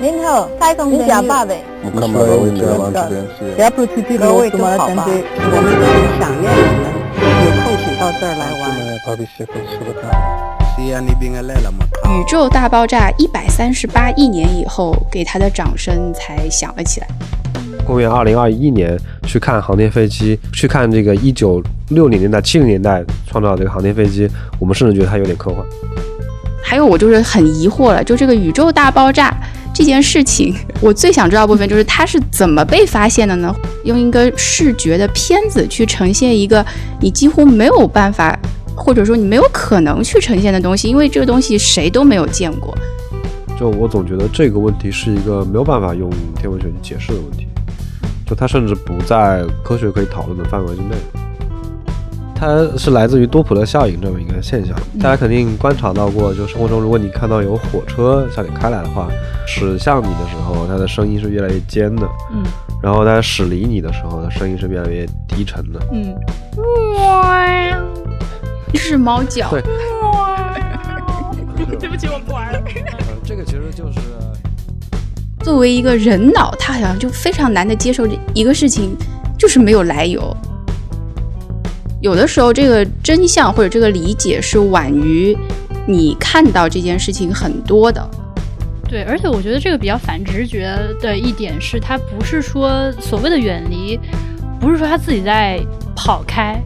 您好，太空人假爸呗。各位都好吧？我们都很想念你们，有空请到这儿来玩。宇宙大爆炸一百三十八亿年以后，给他的掌声才响了起来。公元二零二一年去看航天飞机，去看这个一九六零年代、七零年代创造这个航天飞机，我们甚至觉得它有点科幻。还有，我就是很疑惑了，就这个宇宙大爆炸这件事情，我最想知道的部分就是它是怎么被发现的呢？用一个视觉的片子去呈现一个你几乎没有办法，或者说你没有可能去呈现的东西，因为这个东西谁都没有见过。就我总觉得这个问题是一个没有办法用天文学去解释的问题。就它甚至不在科学可以讨论的范围之内，它是来自于多普勒效应这么一个现象。大家肯定观察到过，就生活中，如果你看到有火车向你开来的话，驶向你的时候，它的声音是越来越尖的，嗯，然后它驶离你的时候，它声音是越来越低沉的，嗯，哇，这是猫叫，对，对不起，我不玩了。这个其实就是。作为一个人脑，他好像就非常难的接受一个事情，就是没有来由。有的时候，这个真相或者这个理解是晚于你看到这件事情很多的。对，而且我觉得这个比较反直觉的一点是，它不是说所谓的远离，不是说他自己在跑开，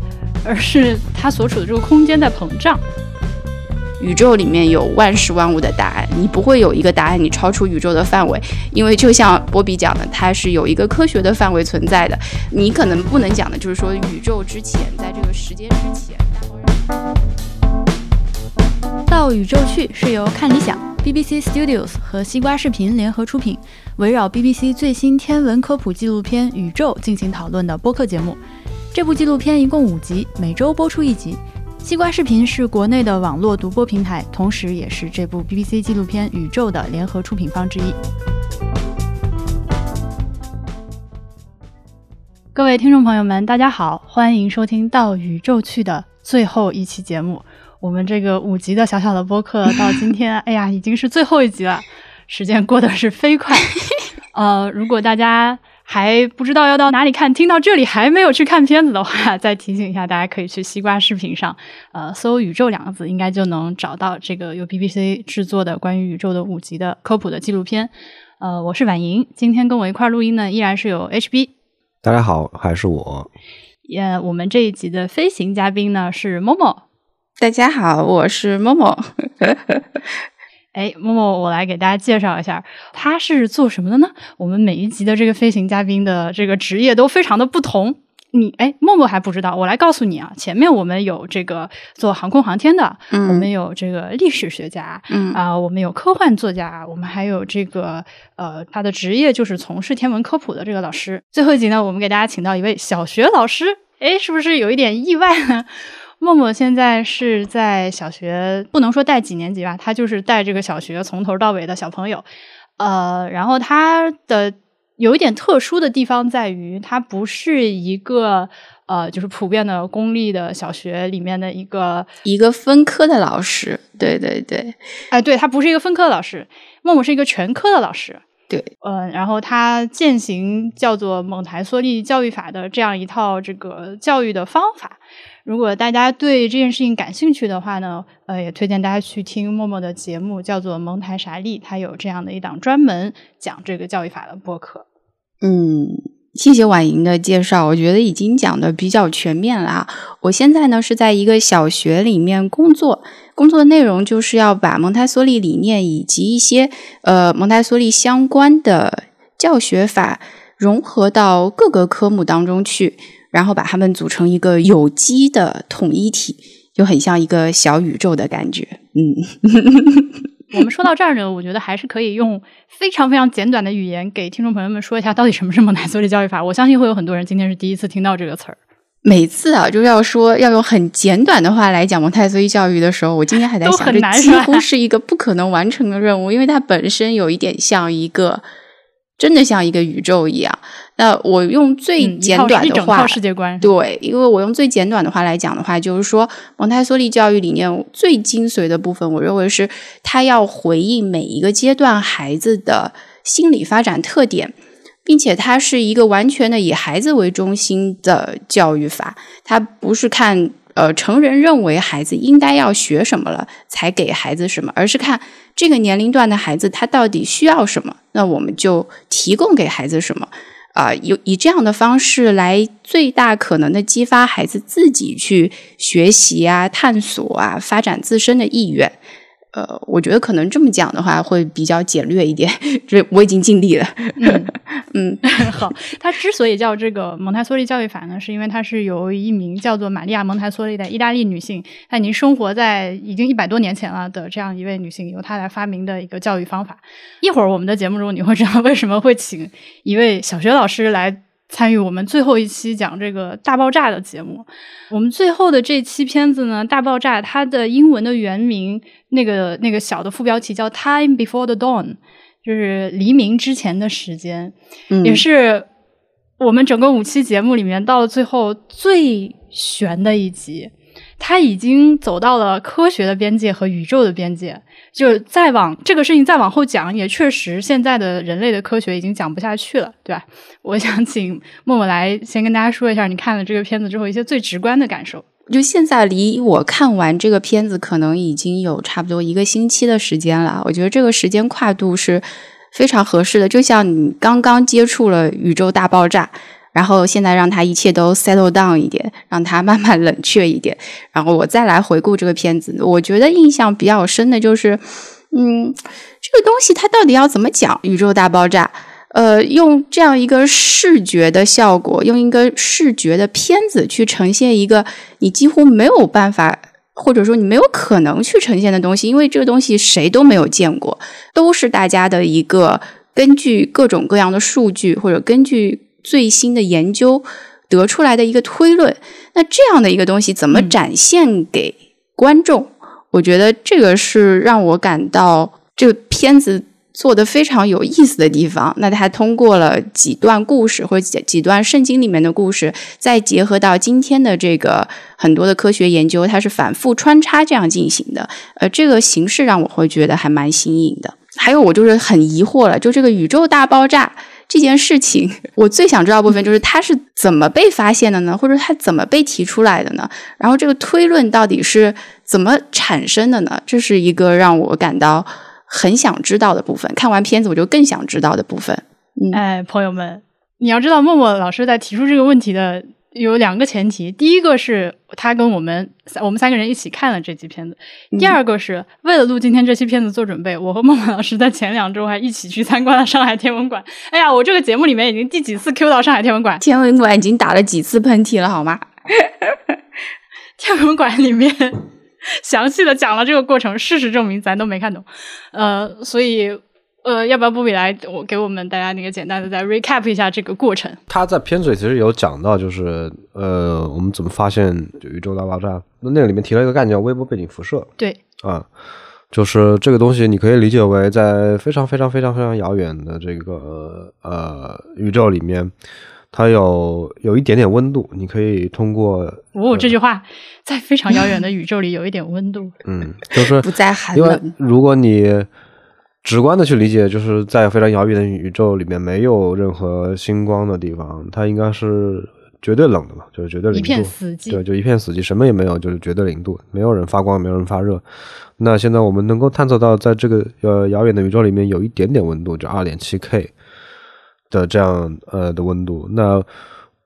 而是他所处的这个空间在膨胀。宇宙里面有万事万物的答案，你不会有一个答案，你超出宇宙的范围，因为就像波比讲的，它是有一个科学的范围存在的。你可能不能讲的就是说宇宙之前，在这个时间之前。到宇宙去是由看理想、BBC Studios 和西瓜视频联合出品，围绕 BBC 最新天文科普纪录片《宇宙》进行讨论的播客节目。这部纪录片一共五集，每周播出一集。西瓜视频是国内的网络独播平台，同时也是这部 BBC 纪录片《宇宙》的联合出品方之一。各位听众朋友们，大家好，欢迎收听到宇宙去的最后一期节目。我们这个五集的小小的播客到今天，哎呀，已经是最后一集了，时间过得是飞快。呃，如果大家。还不知道要到哪里看，听到这里还没有去看片子的话，再提醒一下，大家可以去西瓜视频上，呃，搜“宇宙”两个字，应该就能找到这个由 BBC 制作的关于宇宙的五集的科普的纪录片。呃，我是婉莹，今天跟我一块录音呢，依然是有 HB。大家好，还是我。也，我们这一集的飞行嘉宾呢是 Momo。大家好，我是 Momo。哎，默默，我来给大家介绍一下，他是做什么的呢？我们每一集的这个飞行嘉宾的这个职业都非常的不同。你哎，默默还不知道，我来告诉你啊。前面我们有这个做航空航天的，嗯，我们有这个历史学家，嗯啊，我们有科幻作家，我们还有这个呃，他的职业就是从事天文科普的这个老师。最后一集呢，我们给大家请到一位小学老师，哎，是不是有一点意外呢？默默现在是在小学，不能说带几年级吧，他就是带这个小学从头到尾的小朋友。呃，然后他的有一点特殊的地方在于，他不是一个呃，就是普遍的公立的小学里面的一个一个分科的老师。对对对，哎，对他不是一个分科的老师，默默是一个全科的老师。对，嗯，然后他践行叫做蒙台梭利教育法的这样一套这个教育的方法。如果大家对这件事情感兴趣的话呢，呃，也推荐大家去听默默的节目，叫做《蒙台傻利》，他有这样的一档专门讲这个教育法的播客。嗯，谢谢婉莹的介绍，我觉得已经讲的比较全面了啊。我现在呢是在一个小学里面工作，工作内容就是要把蒙台梭利理念以及一些呃蒙台梭利相关的教学法融合到各个科目当中去。然后把它们组成一个有机的统一体，就很像一个小宇宙的感觉。嗯，我们说到这儿呢，我觉得还是可以用非常非常简短的语言给听众朋友们说一下，到底什么是蒙台梭利教育法。我相信会有很多人今天是第一次听到这个词儿。每次啊，就是要说要用很简短的话来讲蒙台梭利教育的时候，我今天还在想，这几乎是一个不可能完成的任务，因为它本身有一点像一个。真的像一个宇宙一样。那我用最简短的话，世界观对，因为我用最简短的话来讲的话，就是说蒙台梭利教育理念最精髓的部分，我认为是它要回应每一个阶段孩子的心理发展特点，并且它是一个完全的以孩子为中心的教育法，它不是看。呃，成人认为孩子应该要学什么了，才给孩子什么，而是看这个年龄段的孩子他到底需要什么，那我们就提供给孩子什么，啊，有以这样的方式来最大可能的激发孩子自己去学习啊、探索啊、发展自身的意愿。呃，我觉得可能这么讲的话会比较简略一点，这我已经尽力了。嗯嗯，好，它之所以叫这个蒙台梭利教育法呢，是因为它是由一名叫做玛利亚蒙台梭利的意大利女性，她已经生活在已经一百多年前了的这样一位女性，由她来发明的一个教育方法。一会儿我们的节目中你会知道为什么会请一位小学老师来。参与我们最后一期讲这个大爆炸的节目，我们最后的这期片子呢，大爆炸它的英文的原名，那个那个小的副标题叫 Time Before the Dawn，就是黎明之前的时间，也是我们整个五期节目里面到了最后最悬的一集。它已经走到了科学的边界和宇宙的边界，就再往这个事情再往后讲，也确实现在的人类的科学已经讲不下去了，对吧？我想请默默来先跟大家说一下，你看了这个片子之后一些最直观的感受。就现在离我看完这个片子可能已经有差不多一个星期的时间了，我觉得这个时间跨度是非常合适的，就像你刚刚接触了宇宙大爆炸。然后现在让他一切都 settle down 一点，让他慢慢冷却一点。然后我再来回顾这个片子，我觉得印象比较深的就是，嗯，这个东西它到底要怎么讲？宇宙大爆炸，呃，用这样一个视觉的效果，用一个视觉的片子去呈现一个你几乎没有办法，或者说你没有可能去呈现的东西，因为这个东西谁都没有见过，都是大家的一个根据各种各样的数据或者根据。最新的研究得出来的一个推论，那这样的一个东西怎么展现给观众？我觉得这个是让我感到这个片子做的非常有意思的地方。那他通过了几段故事或者几几段圣经里面的故事，再结合到今天的这个很多的科学研究，它是反复穿插这样进行的。呃，这个形式让我会觉得还蛮新颖的。还有，我就是很疑惑了，就这个宇宙大爆炸。这件事情，我最想知道部分就是它是怎么被发现的呢？或者它怎么被提出来的呢？然后这个推论到底是怎么产生的呢？这是一个让我感到很想知道的部分。看完片子，我就更想知道的部分。嗯哎，朋友们，你要知道，默默老师在提出这个问题的。有两个前提，第一个是他跟我们我们三个人一起看了这期片子，第二个是为了录今天这期片子做准备，我和孟孟老师在前两周还一起去参观了上海天文馆。哎呀，我这个节目里面已经第几次 Q 到上海天文馆？天文馆已经打了几次喷嚏了，好吗？天文馆里面详细的讲了这个过程，事实证明咱都没看懂，呃，所以。呃，要不要布比来我给我们大家那个简单的再 recap 一下这个过程？他在片子里其实有讲到，就是呃，我们怎么发现宇宙大爆炸？那那个里面提了一个概念叫微波背景辐射。对，啊，就是这个东西，你可以理解为在非常非常非常非常遥远的这个呃宇宙里面，它有有一点点温度，你可以通过哦这句话，在非常遥远的宇宙里有一点温度，嗯，就是不再寒冷。如果你直观的去理解，就是在非常遥远的宇宙里面，没有任何星光的地方，它应该是绝对冷的嘛，就是绝对零度。一片死寂。对，就一片死寂，什么也没有，就是绝对零度，没有人发光，没有人发热。那现在我们能够探测到，在这个呃遥远的宇宙里面，有一点点温度，就二点七 K 的这样呃的温度。那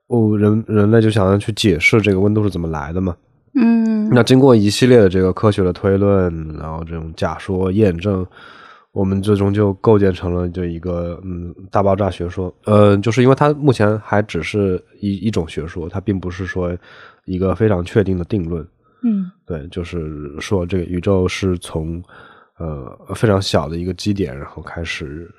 哦人人类就想要去解释这个温度是怎么来的嘛？嗯。那经过一系列的这个科学的推论，然后这种假说验证。我们最终就构建成了这一个嗯大爆炸学说，呃，就是因为它目前还只是一一种学说，它并不是说一个非常确定的定论。嗯，对，就是说这个宇宙是从呃非常小的一个基点，然后开始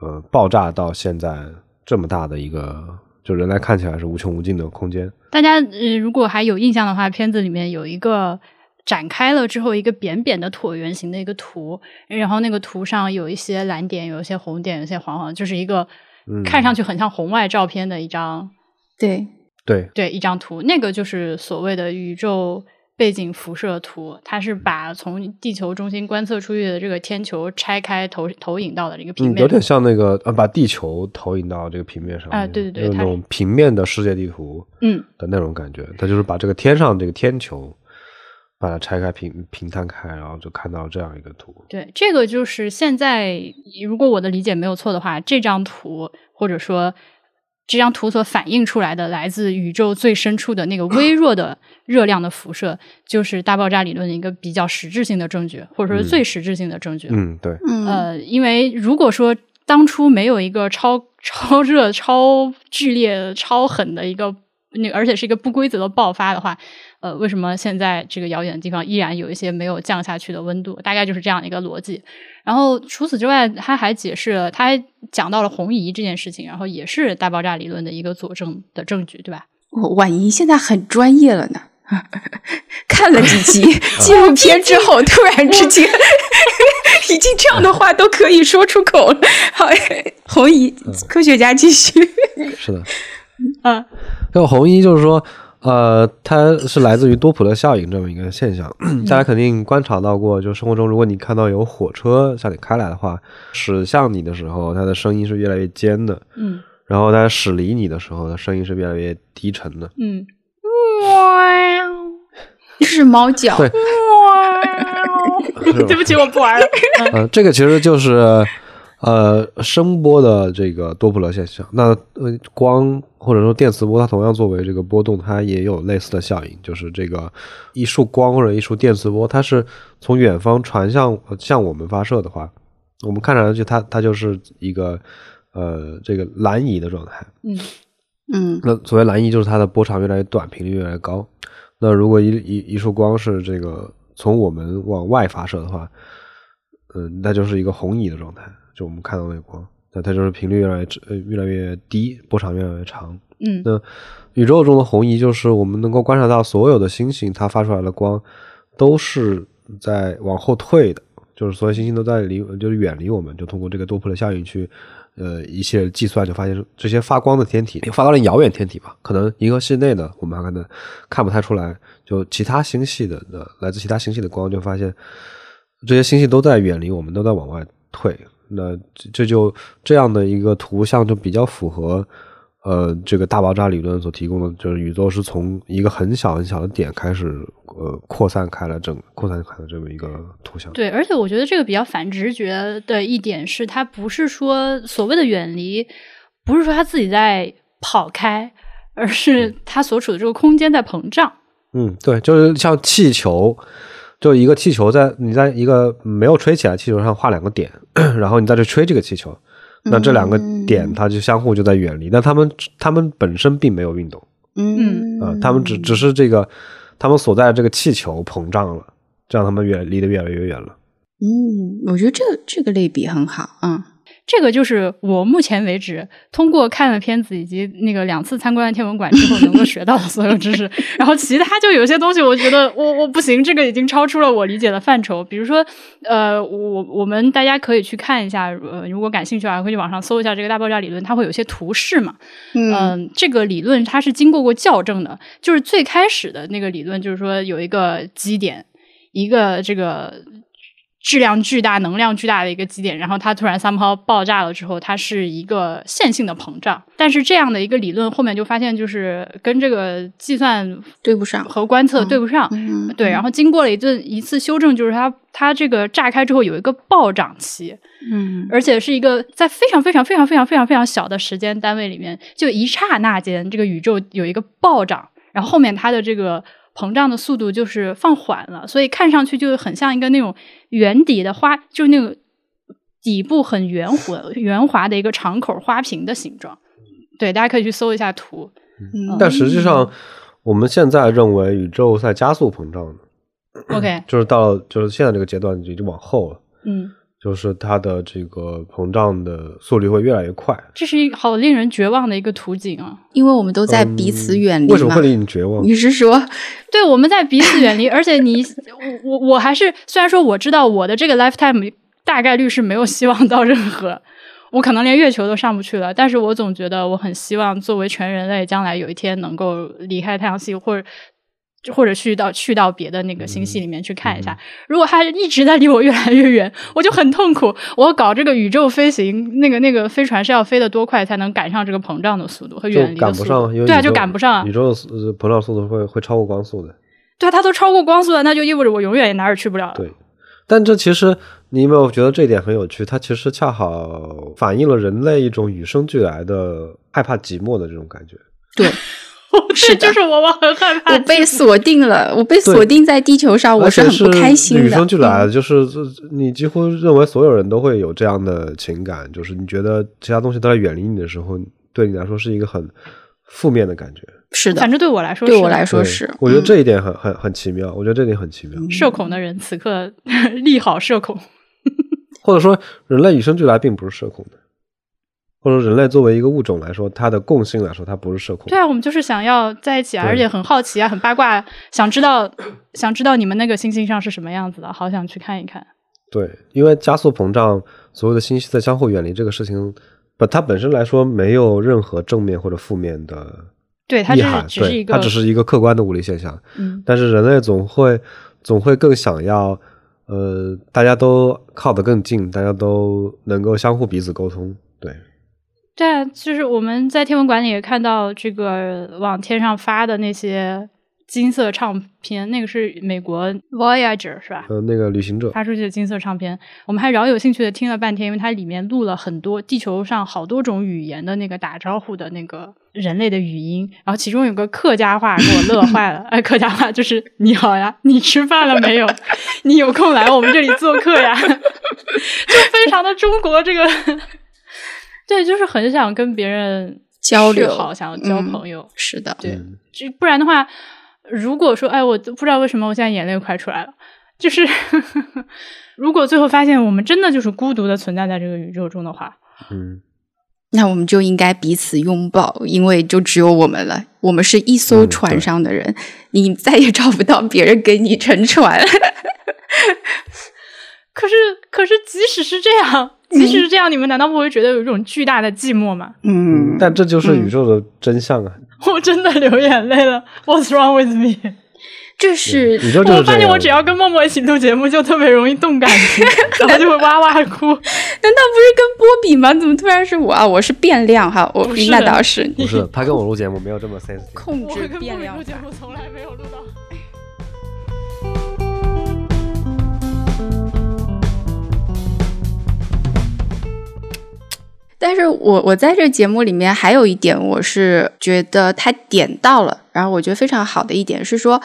呃爆炸到现在这么大的一个，就人类看起来是无穷无尽的空间。大家呃如果还有印象的话，片子里面有一个。展开了之后，一个扁扁的椭圆形的一个图，然后那个图上有一些蓝点，有一些红点，有一些黄黄，就是一个看上去很像红外照片的一张，对。对。对，一张图，那个就是所谓的宇宙背景辐射图，它是把从地球中心观测出去的这个天球拆开投投影到的这个平面，有点像那个呃，把地球投影到这个平面上啊，对对对，那种平面的世界地图，嗯。的那种感觉，它就是把这个天上这个天球。把它拆开平平摊开，然后就看到这样一个图。对，这个就是现在，如果我的理解没有错的话，这张图或者说这张图所反映出来的来自宇宙最深处的那个微弱的 热量的辐射，就是大爆炸理论的一个比较实质性的证据，或者说是最实质性的证据。嗯，对。呃，因为如果说当初没有一个超超热、超剧烈、超狠的一个那，而且是一个不规则的爆发的话。呃，为什么现在这个遥远的地方依然有一些没有降下去的温度？大概就是这样的一个逻辑。然后除此之外，他还解释了，他还讲到了红移这件事情，然后也是大爆炸理论的一个佐证的证据，对吧？婉莹现在很专业了呢，看了几集 纪录片之后，突然之间已经这样的话都可以说出口了。好，红移科学家继续。是的，嗯，那红衣就是说。呃，它是来自于多普勒效应这么一个现象，大家肯定观察到过。就生活中，如果你看到有火车向你开来的话，驶向你的时候，它的声音是越来越尖的，嗯，然后它驶离你的时候，它声音是越来越低沉的，嗯，哇，是猫叫，对，对不起，我不玩了。呃，这个其实就是。呃，声波的这个多普勒现象，那呃光或者说电磁波，它同样作为这个波动，它也有类似的效应，就是这个一束光或者一束电磁波，它是从远方传向向我们发射的话，我们看上去它它就是一个呃这个蓝移的状态，嗯嗯，那所谓蓝移就是它的波长越来越短，频率越来越高。那如果一一一束光是这个从我们往外发射的话，嗯，那就是一个红移的状态。就我们看到那个光，那它就是频率越来越呃越来越低，波长越来越长。嗯，那宇宙中的红移就是我们能够观察到所有的星星，它发出来的光都是在往后退的，就是所有星星都在离，就是远离我们。就通过这个多普勒效应去呃一些计算，就发现这些发光的天体，发到了遥远天体吧，可能银河系内的我们还可能看不太出来，就其他星系的的来自其他星系的光，就发现这些星系都在远离我们，都在往外退。那这就这样的一个图像就比较符合，呃，这个大爆炸理论所提供的，就是宇宙是从一个很小很小的点开始，呃，扩散开了，整扩散开的这么一个图像。对，而且我觉得这个比较反直觉的一点是，它不是说所谓的远离，不是说它自己在跑开，而是它所处的这个空间在膨胀。嗯，对，就是像气球。就一个气球在你在一个没有吹起来气球上画两个点，然后你再去吹这个气球，那这两个点它就相互就在远离，但他们他们本身并没有运动，嗯啊，他们只只是这个他们所在的这个气球膨胀了，这样他们远离得越来越远了。嗯，我觉得这个这个类比很好，嗯。这个就是我目前为止通过看了片子以及那个两次参观了天文馆之后能够学到的所有知识。然后其他就有些东西，我觉得我我不行，这个已经超出了我理解的范畴。比如说，呃，我我们大家可以去看一下，呃，如果感兴趣的话，可以去网上搜一下这个大爆炸理论，它会有些图示嘛。嗯，这个理论它是经过过校正的，就是最开始的那个理论，就是说有一个基点，一个这个。质量巨大、能量巨大的一个基点，然后它突然三炮爆炸了之后，它是一个线性的膨胀。但是这样的一个理论后面就发现，就是跟这个计算对不上和观测对不上。对，然后经过了一顿一次修正，就是它它这个炸开之后有一个暴涨期，嗯，而且是一个在非常非常非常非常非常非常小的时间单位里面，就一刹那间，这个宇宙有一个暴涨，然后后面它的这个。膨胀的速度就是放缓了，所以看上去就很像一个那种圆底的花，就是那个底部很圆滑、圆滑的一个敞口花瓶的形状。对，大家可以去搜一下图。嗯，但实际上，我们现在认为宇宙在加速膨胀 OK，就是到就是现在这个阶段已经往后了。嗯。就是它的这个膨胀的速率会越来越快，这是一好令人绝望的一个图景啊！因为我们都在彼此远离。为什么会令你绝望？你是说，对，我们在彼此远离，而且你，我，我还是虽然说我知道我的这个 lifetime 大概率是没有希望到任何，我可能连月球都上不去了，但是我总觉得我很希望作为全人类，将来有一天能够离开太阳系，或者或者去到去到别的那个星系里面去看一下。如果它一直在离我越来越远，我就很痛苦。我搞这个宇宙飞行，那个那个飞船是要飞得多快才能赶上这个膨胀的速度和远离的速度？对啊，就赶不上。宇宙的膨胀速度会会超过光速的。对啊，它都超过光速了，那就意味着我永远也哪儿也去不了了。对。但这其实，你有没有觉得这一点很有趣？它其实恰好反映了人类一种与生俱来的害怕寂寞的这种感觉。对，是就是我，我很害怕，我被锁定了，我被锁定在地球上，我是很不开心的。与生俱来的，就是你几乎认为所有人都会有这样的情感，就是你觉得其他东西都在远离你的时候，对你来说是一个很负面的感觉。是的，反正对我来说，对我来说是。我觉得这一点很很很奇妙。我觉得这点很奇妙。社恐的人此刻 利好社恐，或者说人类与生俱来并不是社恐的，或者人类作为一个物种来说，它的共性来说，它不是社恐。对啊，我们就是想要在一起，而且很好奇啊，很八卦，想知道想知道你们那个星星上是什么样子的，好想去看一看。对，因为加速膨胀，所有的星系在相互远离这个事情，不，它本身来说没有任何正面或者负面的。对，它只是一个，它只是一个客观的物理现象。嗯，但是人类总会总会更想要，呃，大家都靠得更近，大家都能够相互彼此沟通。对，对，就是我们在天文馆里也看到这个往天上发的那些。金色唱片，那个是美国 Voyager 是吧？呃，那个旅行者发出去的金色唱片，我们还饶有兴趣的听了半天，因为它里面录了很多地球上好多种语言的那个打招呼的那个人类的语音，然后其中有个客家话给我乐 坏了。哎，客家话就是你好呀，你吃饭了没有？你有空来我们这里做客呀？就非常的中国这个，对，就是很想跟别人交流，好想要交朋友。是的，对，就不然的话。如果说，哎，我不知道为什么我现在眼泪快出来了，就是 如果最后发现我们真的就是孤独的存在在这个宇宙中的话，嗯，那我们就应该彼此拥抱，因为就只有我们了。我们是一艘船上的人，你再也找不到别人给你乘船。可是，可是，即使是这样，即使是这样，你们难道不会觉得有一种巨大的寂寞吗？嗯，但这就是宇宙的真相啊。我真的流眼泪了。What's wrong with me？就是我发现，我只要跟默默一起录节目，就特别容易动感情，然后就会哇哇哭。难道不是跟波比吗？怎么突然是我啊？我是变量哈，我那倒是不是他跟我录节目没有这么 sensitive。控制变量。录节目从来没有录到。但是我我在这节目里面还有一点，我是觉得他点到了，然后我觉得非常好的一点是说，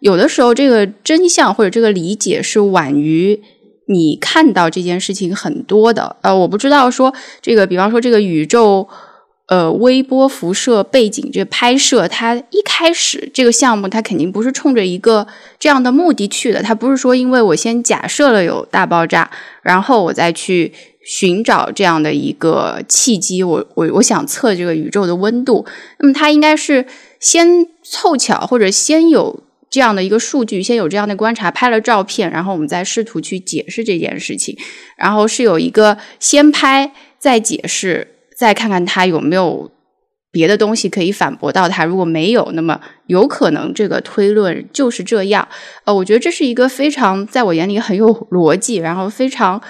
有的时候这个真相或者这个理解是晚于你看到这件事情很多的。呃，我不知道说这个，比方说这个宇宙呃微波辐射背景这拍摄，它一开始这个项目它肯定不是冲着一个这样的目的去的，它不是说因为我先假设了有大爆炸，然后我再去。寻找这样的一个契机，我我我想测这个宇宙的温度。那么它应该是先凑巧，或者先有这样的一个数据，先有这样的观察，拍了照片，然后我们再试图去解释这件事情。然后是有一个先拍再解释，再看看它有没有别的东西可以反驳到它。如果没有，那么有可能这个推论就是这样。呃，我觉得这是一个非常在我眼里很有逻辑，然后非常。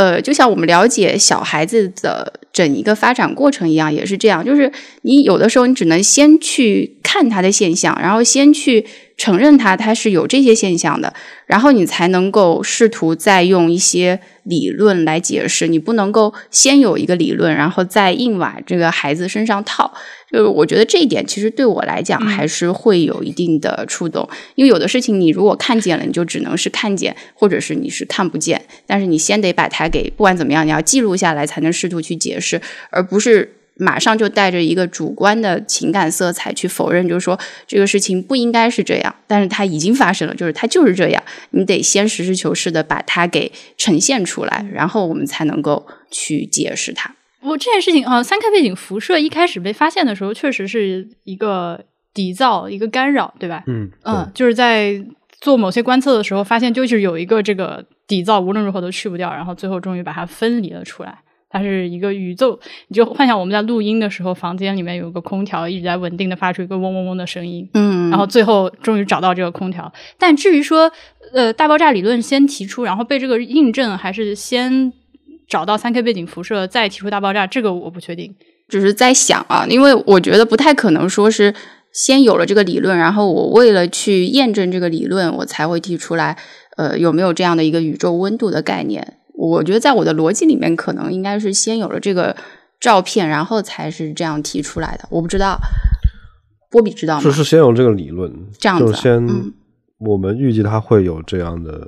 呃，就像我们了解小孩子的整一个发展过程一样，也是这样。就是你有的时候，你只能先去看他的现象，然后先去承认他他是有这些现象的，然后你才能够试图再用一些理论来解释。你不能够先有一个理论，然后再硬往这个孩子身上套。就是我觉得这一点其实对我来讲还是会有一定的触动，因为有的事情你如果看见了，你就只能是看见，或者是你是看不见，但是你先得把它给不管怎么样，你要记录下来才能试图去解释，而不是马上就带着一个主观的情感色彩去否认，就是说这个事情不应该是这样，但是它已经发生了，就是它就是这样，你得先实事求是的把它给呈现出来，然后我们才能够去解释它。我这件事情啊，三 K 背景辐射一开始被发现的时候，确实是一个底噪、一个干扰，对吧？嗯嗯，就是在做某些观测的时候，发现就是有一个这个底噪，无论如何都去不掉，然后最后终于把它分离了出来。它是一个宇宙。你就幻想我们在录音的时候，房间里面有个空调一直在稳定的发出一个嗡嗡嗡的声音，嗯，然后最后终于找到这个空调。但至于说，呃，大爆炸理论先提出，然后被这个印证，还是先找到三 K 背景辐射再提出大爆炸，这个我不确定。只是在想啊，因为我觉得不太可能说是先有了这个理论，然后我为了去验证这个理论，我才会提出来，呃，有没有这样的一个宇宙温度的概念？我觉得在我的逻辑里面，可能应该是先有了这个照片，然后才是这样提出来的。我不知道，波比知道吗？就是先有这个理论，这样子就先、嗯我们预计它会有这样的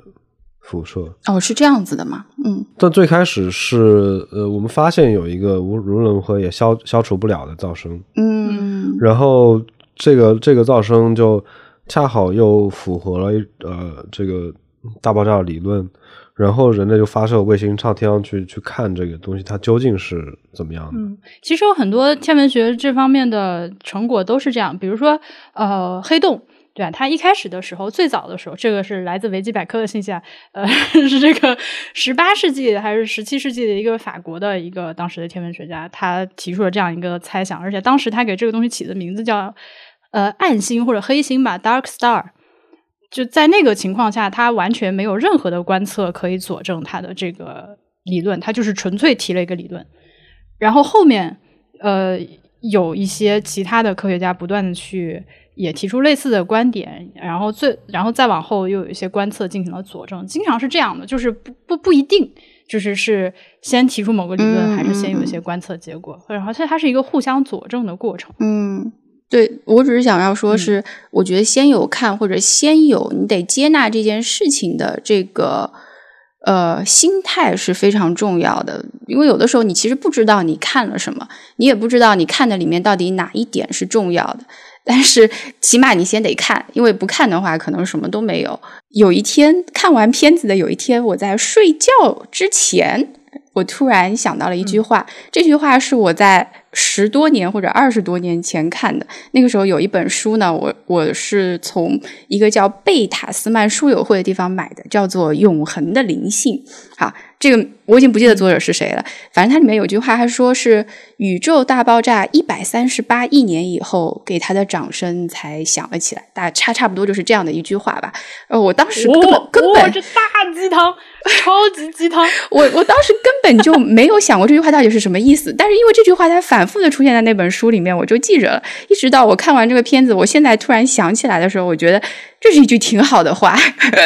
辐射，哦，是这样子的吗？嗯但最开始是呃，我们发现有一个无无论如何也消消除不了的噪声，嗯然后这个这个噪声就恰好又符合了呃这个大爆炸的理论，然后人类就发射卫星上天上去去看这个东西它究竟是怎么样的。嗯，其实有很多天文学这方面的成果都是这样，比如说呃黑洞。对吧？它一开始的时候，最早的时候，这个是来自维基百科的信息啊，呃，是这个十八世纪还是十七世纪的一个法国的一个当时的天文学家，他提出了这样一个猜想，而且当时他给这个东西起的名字叫呃暗星或者黑星吧，dark star。就在那个情况下，他完全没有任何的观测可以佐证他的这个理论，他就是纯粹提了一个理论。然后后面，呃，有一些其他的科学家不断的去也提出类似的观点，然后最然后再往后又有一些观测进行了佐证，经常是这样的，就是不不不一定，就是是先提出某个理论，嗯还是先有一些观测结果，然后所以它是一个互相佐证的过程。嗯，对我只是想要说是，我觉得先有看或者先有你得接纳这件事情的这个呃心态是非常重要的，因为有的时候你其实不知道你看了什么，你也不知道你看的里面到底哪一点是重要的。但是起码你先得看，因为不看的话，可能什么都没有。有一天看完片子的有一天，我在睡觉之前，我突然想到了一句话，这句话是我在十多年或者二十多年前看的。那个时候有一本书呢，我我是从一个叫贝塔斯曼书友会的地方买的，叫做《永恒的灵性》。好，这个我已经不记得作者是谁了，反正它里面有句话，他说是宇宙大爆炸一百三十八亿年以后，给他的掌声才响了起来。大差差不多就是这样的一句话吧。呃，我当时根本、哦根本哦这大鸡汤，超级鸡汤。我我当时根本就没有想过这句话到底是什么意思，但是因为这句话它反复的出现在那本书里面，我就记着了。一直到我看完这个片子，我现在突然想起来的时候，我觉得这是一句挺好的话，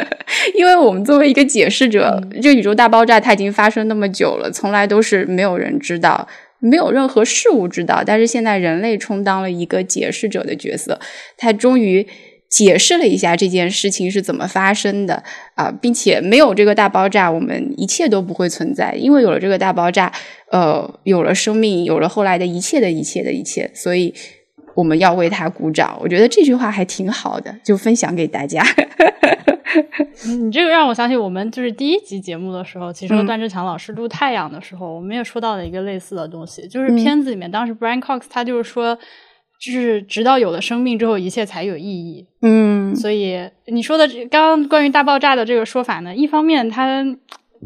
因为我们作为一个解释者，这个宇宙大爆炸它已经发发生那么久了，从来都是没有人知道。没有任何事物知道，但是现在人类充当了一个解释者的角色，他终于解释了一下这件事情是怎么发生的啊，并且没有这个大爆炸，我们一切都不会存在，因为有了这个大爆炸，呃，有了生命，有了后来的一切的一切的一切，所以我们要为他鼓掌。我觉得这句话还挺好的，就分享给大家。你这个让我想起我们就是第一集节目的时候，其实段志强老师录《太阳》的时候，我们也说到了一个类似的东西，就是嗯。片子里面当时 Brian Cox 他就是说，就是直到有了生命之后，一切才有意义。嗯。所以你说的这刚刚关于大爆炸的这个说法呢，一方面它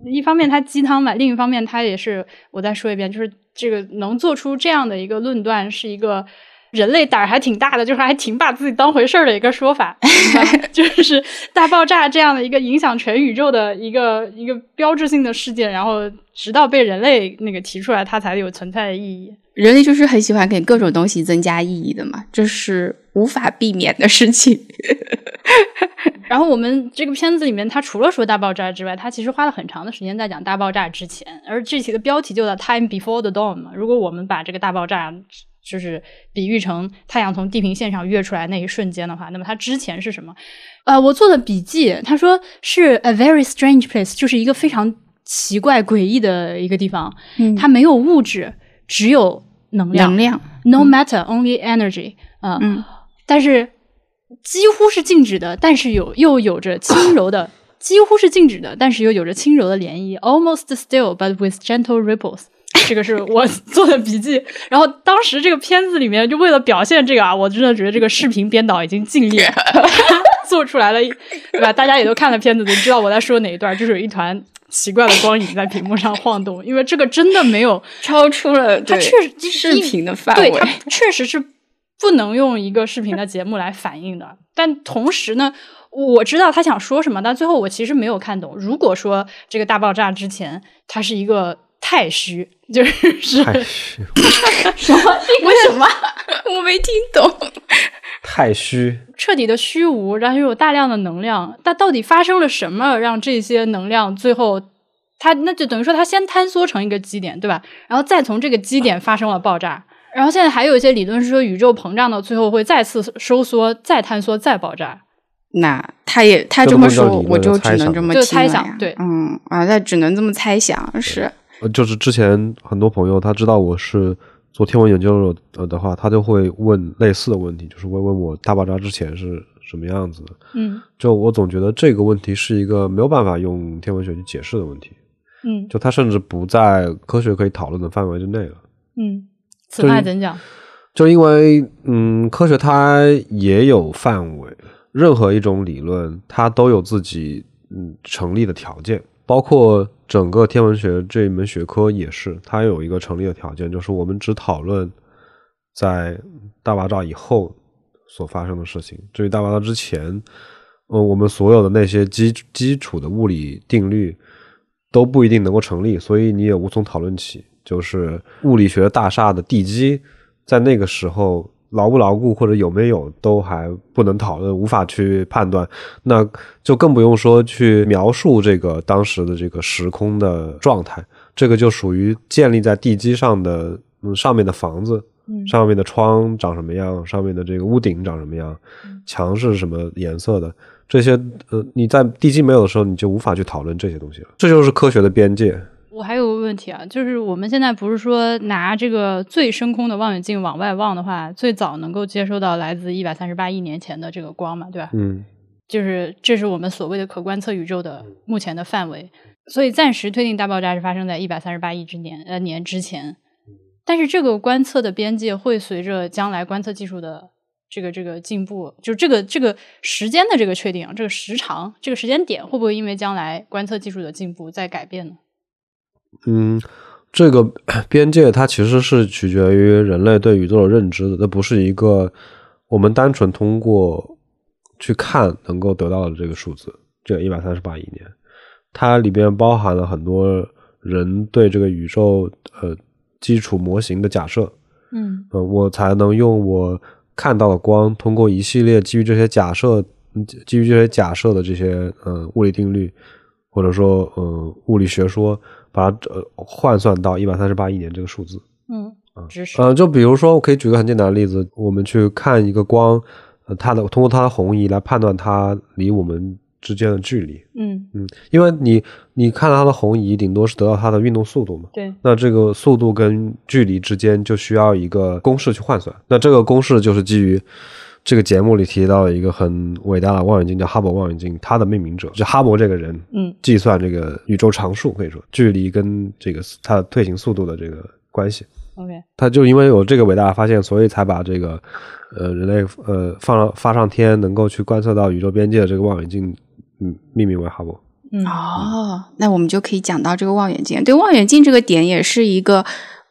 一方面它鸡汤嘛，另一方面它也是我再说一遍，就是这个能做出这样的一个论断，是一个人类胆儿还挺大的，就是还挺把自己当回事儿的一个说法，就是大爆炸这样的一个影响全宇宙的一个一个标志性的事件，然后直到被人类那个提出来，它才有存在的意义。人类就是很喜欢给各种东西增加意义的嘛，这是无法避免的事情。然后我们这个片子里面，它除了说大爆炸之外，它其实花了很长的时间在讲大爆炸之前，而这期的标题就叫 “Time Before the Dawn” 嘛。如果我们把这个大爆炸就是比喻成太阳从地平线上跃出来那一瞬间的话，那么它之前是什么？呃，我做的笔记，他说是 a very strange place，就是一个非常奇怪诡异的一个地方，嗯它没有物质，只有能量。能量，No matter, only energy。啊、嗯但是几乎是静止的，但是有又有着轻柔的，几乎是静止的，但是又有着轻柔的涟漪，almost still but with gentle ripples。这个是我 做的笔记。然后当时这个片子里面，就为了表现这个啊，我真的觉得这个视频编导已经尽力 做出来了，对吧？大家也都看了片子，都知道我在说哪一段，就是有一团奇怪的光影在屏幕上晃动，因为这个真的没有 超出了它确实视频的范围，对它确实是不能用一个视频的节目来反映的。但同时呢，我知道他想说什么，但最后我其实没有看懂。如果说这个大爆炸之前，它是一个太虚，就是太虚 什么？为什么？我没听懂。太虚，彻底的虚无，然后又有大量的能量，但到底发生了什么，让这些能量最后，它那就等于说它先坍缩成一个基点，对吧？然后再从这个基点发生了爆炸，然后现在还有一些理论是说宇宙膨胀到最后会再次收缩、再坍缩、再爆炸。那他也他这么说，我就只能这么猜想，对，嗯啊，那只能这么猜想，是。就是之前很多朋友他知道我是。做天文研究的的话，他就会问类似的问题，就是会问我大爆炸之前是什么样子的。嗯，就我总觉得这个问题是一个没有办法用天文学去解释的问题。嗯，就它甚至不在科学可以讨论的范围之内了。嗯，此话怎讲？就因为嗯，科学它也有范围，任何一种理论它都有自己嗯成立的条件。包括整个天文学这一门学科也是，它有一个成立的条件，就是我们只讨论在大爆炸以后所发生的事情。至于大爆炸之前，嗯，我们所有的那些基基础的物理定律都不一定能够成立，所以你也无从讨论起。就是物理学大厦的地基在那个时候。牢不牢固或者有没有都还不能讨论，无法去判断，那就更不用说去描述这个当时的这个时空的状态。这个就属于建立在地基上的，嗯，上面的房子，上面的窗长什么样，上面的这个屋顶长什么样，墙是什么颜色的，这些，呃，你在地基没有的时候，你就无法去讨论这些东西了。这就是科学的边界。我还有个问题啊，就是我们现在不是说拿这个最深空的望远镜往外望的话，最早能够接收到来自一百三十八亿年前的这个光嘛，对吧？嗯，就是这是我们所谓的可观测宇宙的目前的范围，所以暂时推定大爆炸是发生在一百三十八亿之年呃年之前。但是这个观测的边界会随着将来观测技术的这个这个进步，就这个这个时间的这个确定，这个时长这个时间点会不会因为将来观测技术的进步在改变呢？嗯，这个 边界它其实是取决于人类对宇宙的认知的，这不是一个我们单纯通过去看能够得到的这个数字。这一百三十八亿年，它里边包含了很多人对这个宇宙呃基础模型的假设。嗯，呃，我才能用我看到的光，通过一系列基于这些假设、基于这些假设的这些呃物理定律，或者说呃物理学说。把它呃换算到一百三十八亿年这个数字，嗯知识，呃，就比如说，我可以举个很简单的例子，我们去看一个光，呃，它的通过它的红移来判断它离我们之间的距离，嗯。嗯，因为你你看到它的红移，顶多是得到它的运动速度嘛，对，那这个速度跟距离之间就需要一个公式去换算，那这个公式就是基于。这个节目里提到了一个很伟大的望远镜，叫哈勃望远镜。它的命名者就哈勃这个人，嗯，计算这个宇宙常数，可以说距离跟这个它的退行速度的这个关系。OK，他就因为有这个伟大的发现，所以才把这个呃人类呃放上发上天，能够去观测到宇宙边界的这个望远镜，嗯，命名为哈勃。嗯哦，那我们就可以讲到这个望远镜。对望远镜这个点，也是一个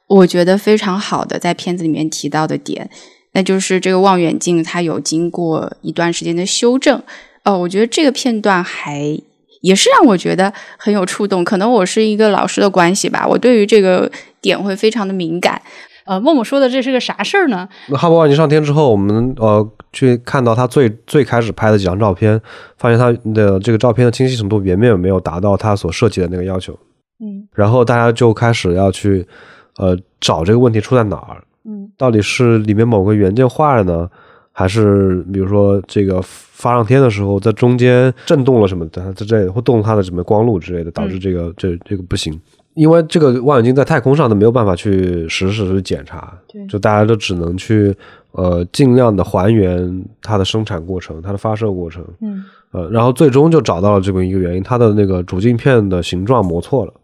我觉得非常好的在片子里面提到的点。那就是这个望远镜，它有经过一段时间的修正。呃，我觉得这个片段还也是让我觉得很有触动。可能我是一个老师的关系吧，我对于这个点会非常的敏感。呃，默默说的这是个啥事儿呢？那哈勃望远镜上天之后，我们呃去看到他最最开始拍的几张照片，发现他的这个照片的清晰程度远远没有达到他所设计的那个要求。嗯，然后大家就开始要去呃找这个问题出在哪儿。嗯，到底是里面某个元件坏了呢，还是比如说这个发上天的时候在中间震动了什么的，这这会动它的什么光路之类的，导致这个这这个不行。因为这个望远镜在太空上都没有办法去实时去检查，就大家都只能去呃尽量的还原它的生产过程、它的发射过程。嗯，呃，然后最终就找到了这么一个原因，它的那个主镜片的形状磨错了。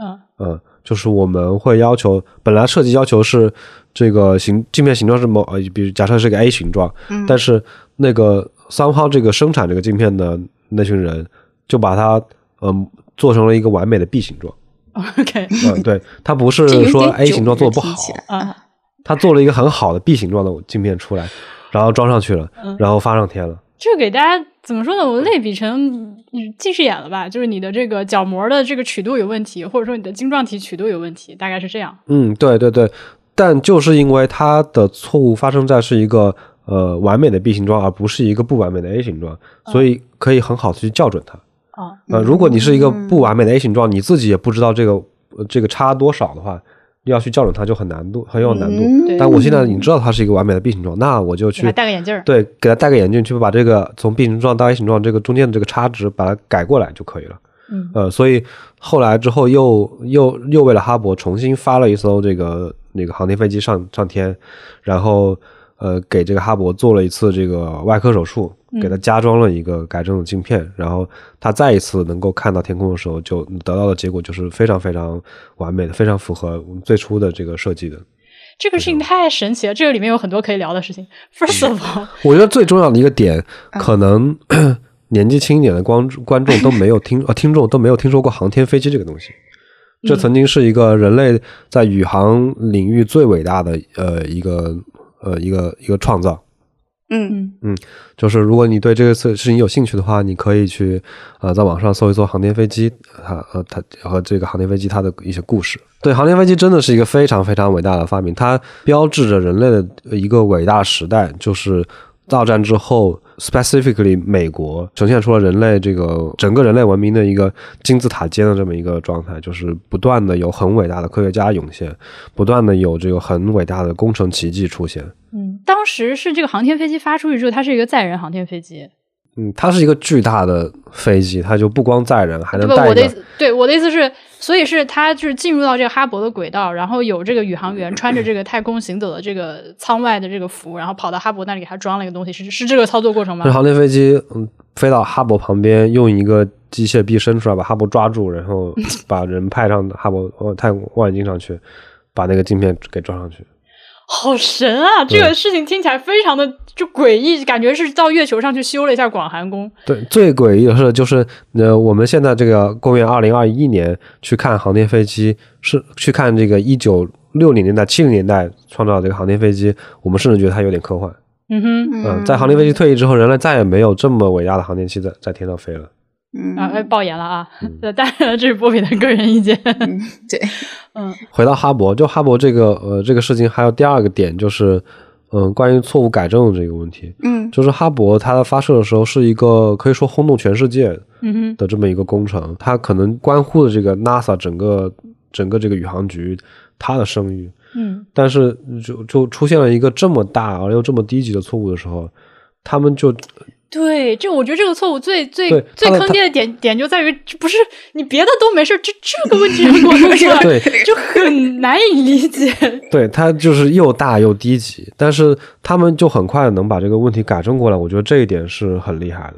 嗯嗯。就是我们会要求，本来设计要求是这个形镜片形状是某呃，比如假设是个 A 形状，但是那个三号这个生产这个镜片的那群人就把它嗯做成了一个完美的 B 形状。OK，嗯，对，它不是说 A 形状做的不好，啊，它做了一个很好的 B 形状的镜片出来，然后装上去了，然后发上天了。这给大家怎么说呢？我类比成近视眼了吧？就是你的这个角膜的这个曲度有问题，或者说你的晶状体曲度有问题，大概是这样。嗯，对对对，但就是因为它的错误发生在是一个呃完美的 B 形状，而不是一个不完美的 A 形状，所以可以很好的去校准它。哦，呃，如果你是一个不完美的 A 形状，你自己也不知道这个、呃、这个差多少的话，要去校准它就很难度，很有难度。嗯但我现在已经知道它是一个完美的 B 形状，那我就去戴个眼镜。对给它戴个眼镜，去把这个从 B 形状到 A 形状这个中间的这个差值把它改过来就可以了。嗯呃，所以后来之后又又又为了哈勃重新发了一艘这个那个航天飞机上上天，然后呃给这个哈勃做了一次这个外科手术，给他加装了一个改正的镜片，然后他再一次能够看到天空的时候，就得到的结果就是非常非常完美的，非常符合我们最初的这个设计的。这个事情太神奇了，这个里面有很多可以聊的事情。First of all，我觉得最重要的一个点，可能 年纪轻一点的观观众都没有听呃听众都没有听说过航天飞机这个东西。这曾经是一个人类在宇航领域最伟大的呃一个呃一个一个创造。嗯嗯就是如果你对这个事事情有兴趣的话，你可以去呃在网上搜一搜航天飞机，它呃它和这个航天飞机它的一些故事。对，航天飞机真的是一个非常非常伟大的发明，它标志着人类的一个伟大时代，就是大战之后，specifically 美国呈现出了人类这个整个人类文明的一个金字塔尖的这么一个状态，就是不断的有很伟大的科学家涌现，不断的有这个很伟大的工程奇迹出现。嗯，当时是这个航天飞机发出去之后，它是一个载人航天飞机，嗯，它是一个巨大的飞机，它就不光载人，还？能带一个我的意思，对我的意思是，所以是它就是进入到这个哈勃的轨道，然后有这个宇航员穿着这个太空行走的这个舱外的这个服，然后跑到哈勃那里给他装了一个东西，是是这个操作过程吗是？航天飞机，嗯，飞到哈勃旁边，用一个机械臂伸出来，把哈勃抓住，然后把人派上哈勃呃太空望远镜上去，把那个镜片给装上去。好神啊！这个事情听起来非常的就诡异，感觉是到月球上去修了一下广寒宫。对，最诡异的是，就是呃，我们现在这个公元二零二一年去看航天飞机，是去看这个一九六零年代、七零年代创造这个航天飞机，我们甚至觉得它有点科幻。嗯哼，嗯，在航天飞机退役之后，人类再也没有这么伟大的航天器在在天上飞了。嗯啊，哎，爆言了啊！当然，这是波比的个人意见。嗯，对，嗯回到哈勃，就哈勃这个呃这个事情，还有第二个点就是，嗯，关于错误改正的这个问题，嗯就是哈勃它发射的时候是一个可以说轰动全世界的这么一个工程，它可能关乎的这个 NASA 整个整个这个宇航局它的声誉，嗯但是就就出现了一个这么大而又这么低级的错误的时候，他们就对，这我觉得这个错误最最最坑爹的点点就在于，不是你别的都没事，这这个问题给我弄出来，对就很难以理解。对他就是又大又低级，但是他们就很快能把这个问题改正过来，我觉得这一点是很厉害的。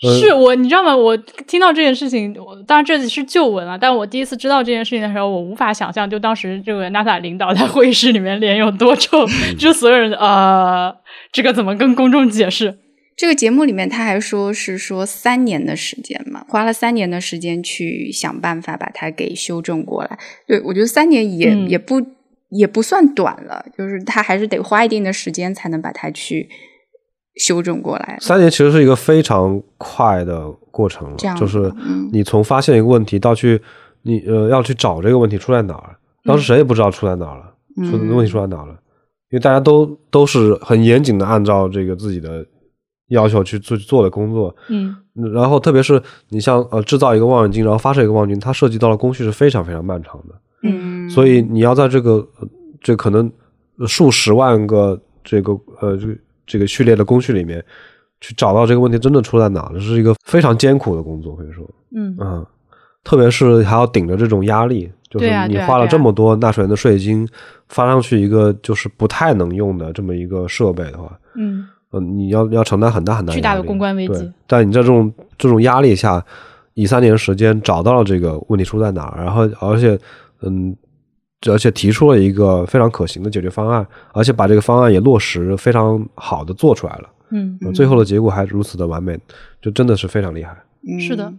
呃是我，你知道吗？我听到这件事情，我当然这是旧闻了，但我第一次知道这件事情的时候，我无法想象，就当时这个 NASA 领导在会议室里面脸有多臭，嗯就所有人呃，这个怎么跟公众解释？这个节目里面他还说是说三年的时间嘛，花了三年的时间去想办法把它给修正过来。对我觉得三年也、嗯也不也不算短了，就是他还是得花一定的时间才能把它去修正过来。三年其实是一个非常快的过程了就是嗯你从发现一个问题到去你呃要去找这个问题出在哪儿，当时谁也不知道出在哪儿了，出嗯问题出在哪儿了，因为大家都都是很严谨的按照这个自己的要求去做做的工作，嗯。然后特别是你像呃制造一个望远镜，然后发射一个望远镜，它涉及到的工序是非常非常漫长的，嗯，所以你要在这个呃这可能数十万个这个呃这个这个序列的工序里面，去找到这个问题真的出在哪这，是一个非常艰苦的工作，可以说，嗯。嗯，特别是还要顶着这种压力，就是你花了这么多纳税人的税金，发上去一个就是不太能用的这么一个设备的话，嗯嗯，你要要承担很大很大巨大的公关危机对但你在这种这种压力下，以三年时间找到了这个问题出在哪儿，然后而且嗯，而且提出了一个非常可行的解决方案，而且把这个方案也落实非常好的做出来了，嗯，呃最后的结果还如此的完美，就真的是非常厉害。嗯是的。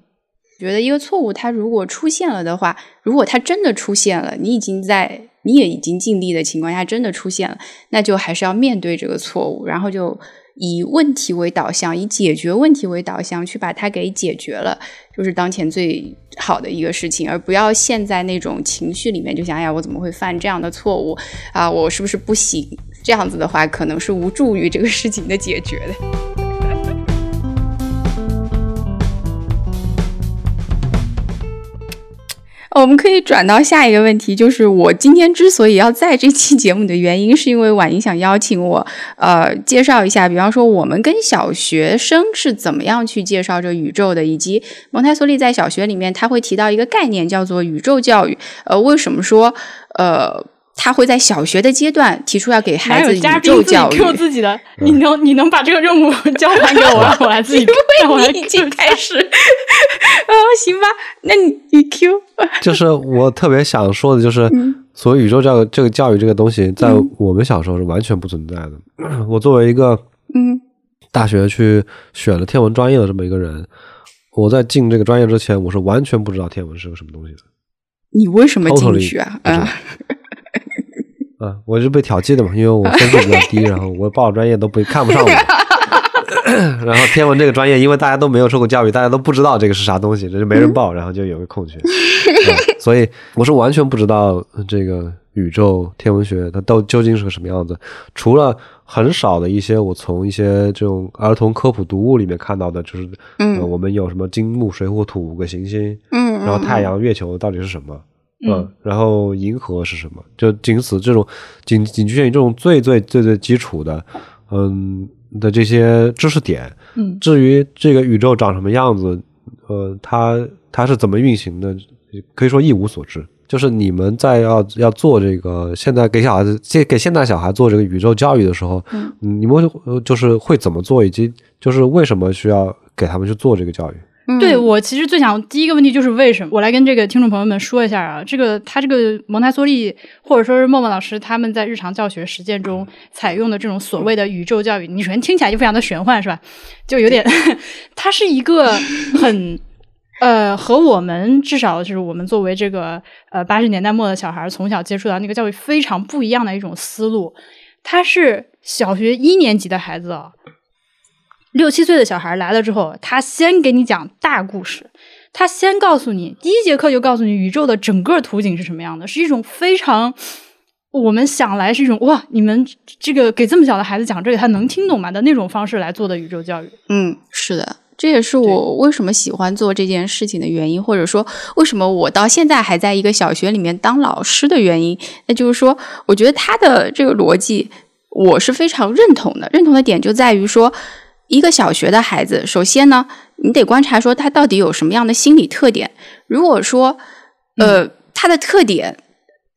觉得一个错误它如果出现了的话，如果它真的出现了，你已经在你也已经尽力的情况下真的出现了，那就还是要面对这个错误，然后就以问题为导向，以解决问题为导向去把它给解决了，就是当前最好的一个事情，而不要陷在那种情绪里面，就想哎呀，我怎么会犯这样的错误啊？我是不是不行？这样子的话，可能是无助于这个事情的解决的。我们可以转到下一个问题，就是我今天之所以要在这期节目的原因，是因为婉莹想邀请我，呃，介绍一下，比方说我们跟小学生是怎么样去介绍这宇宙的，以及蒙台梭利在小学里面他会提到一个概念叫做宇宙教育，呃，为什么说，呃。他会在小学的阶段提出要给孩子宇宙教育。Q 自己的，你能你能把这个任务交还给我，让我来自己。因为你已经开始，啊，行吧，那你你 Q。就是我特别想说的，就是所谓宇宙教育这个教育这个东西，在我们小时候是完全不存在的。我作为一个嗯大学去选了天文专业的这么一个人，我在进这个专业之前，我是完全不知道天文是个什么东西的。你为什么进去啊？啊？啊，我是被调剂的嘛，因为我分数比较低，然后我报专业都不看不上我。然后天文这个专业，因为大家都没有受过教育，大家都不知道这个是啥东西，这就没人报，然后就有个空缺。所以我是完全不知道这个宇宙天文学它都究竟是个什么样子，除了很少的一些我从一些这种儿童科普读物里面看到的，就是嗯，我们有什么金木水火土五个行星，嗯，然后太阳、月球到底是什么？嗯，然后银河是什么？就仅此这种，仅仅局限于这种最最最最基础的，嗯的这些知识点。嗯，至于这个宇宙长什么样子，呃，它它是怎么运行的，可以说一无所知。就是你们在要要做这个，现在给小孩子，给给现在小孩做这个宇宙教育的时候，嗯，你们就是会怎么做，以及就是为什么需要给他们去做这个教育？对我其实最想第一个问题就是为什么？我来跟这个听众朋友们说一下啊，这个他这个蒙台梭利或者说是默默老师他们在日常教学实践中采用的这种所谓的宇宙教育，你首先听起来就非常的玄幻是吧？就有点，它是一个很呃和我们至少就是我们作为这个呃八十年代末的小孩从小接触到那个教育非常不一样的一种思路。他是小学一年级的孩子啊。六七岁的小孩来了之后，他先给你讲大故事，他先告诉你，第一节课就告诉你宇宙的整个图景是什么样的，是一种非常我们想来是一种哇，你们这个给这么小的孩子讲这个，他能听懂吗的那种方式来做的宇宙教育。嗯，是的，这也是我为什么喜欢做这件事情的原因，或者说为什么我到现在还在一个小学里面当老师的原因。那就是说，我觉得他的这个逻辑我是非常认同的，认同的点就在于说。一个小学的孩子，首先呢，你得观察说他到底有什么样的心理特点。如果说，呃，他的特点。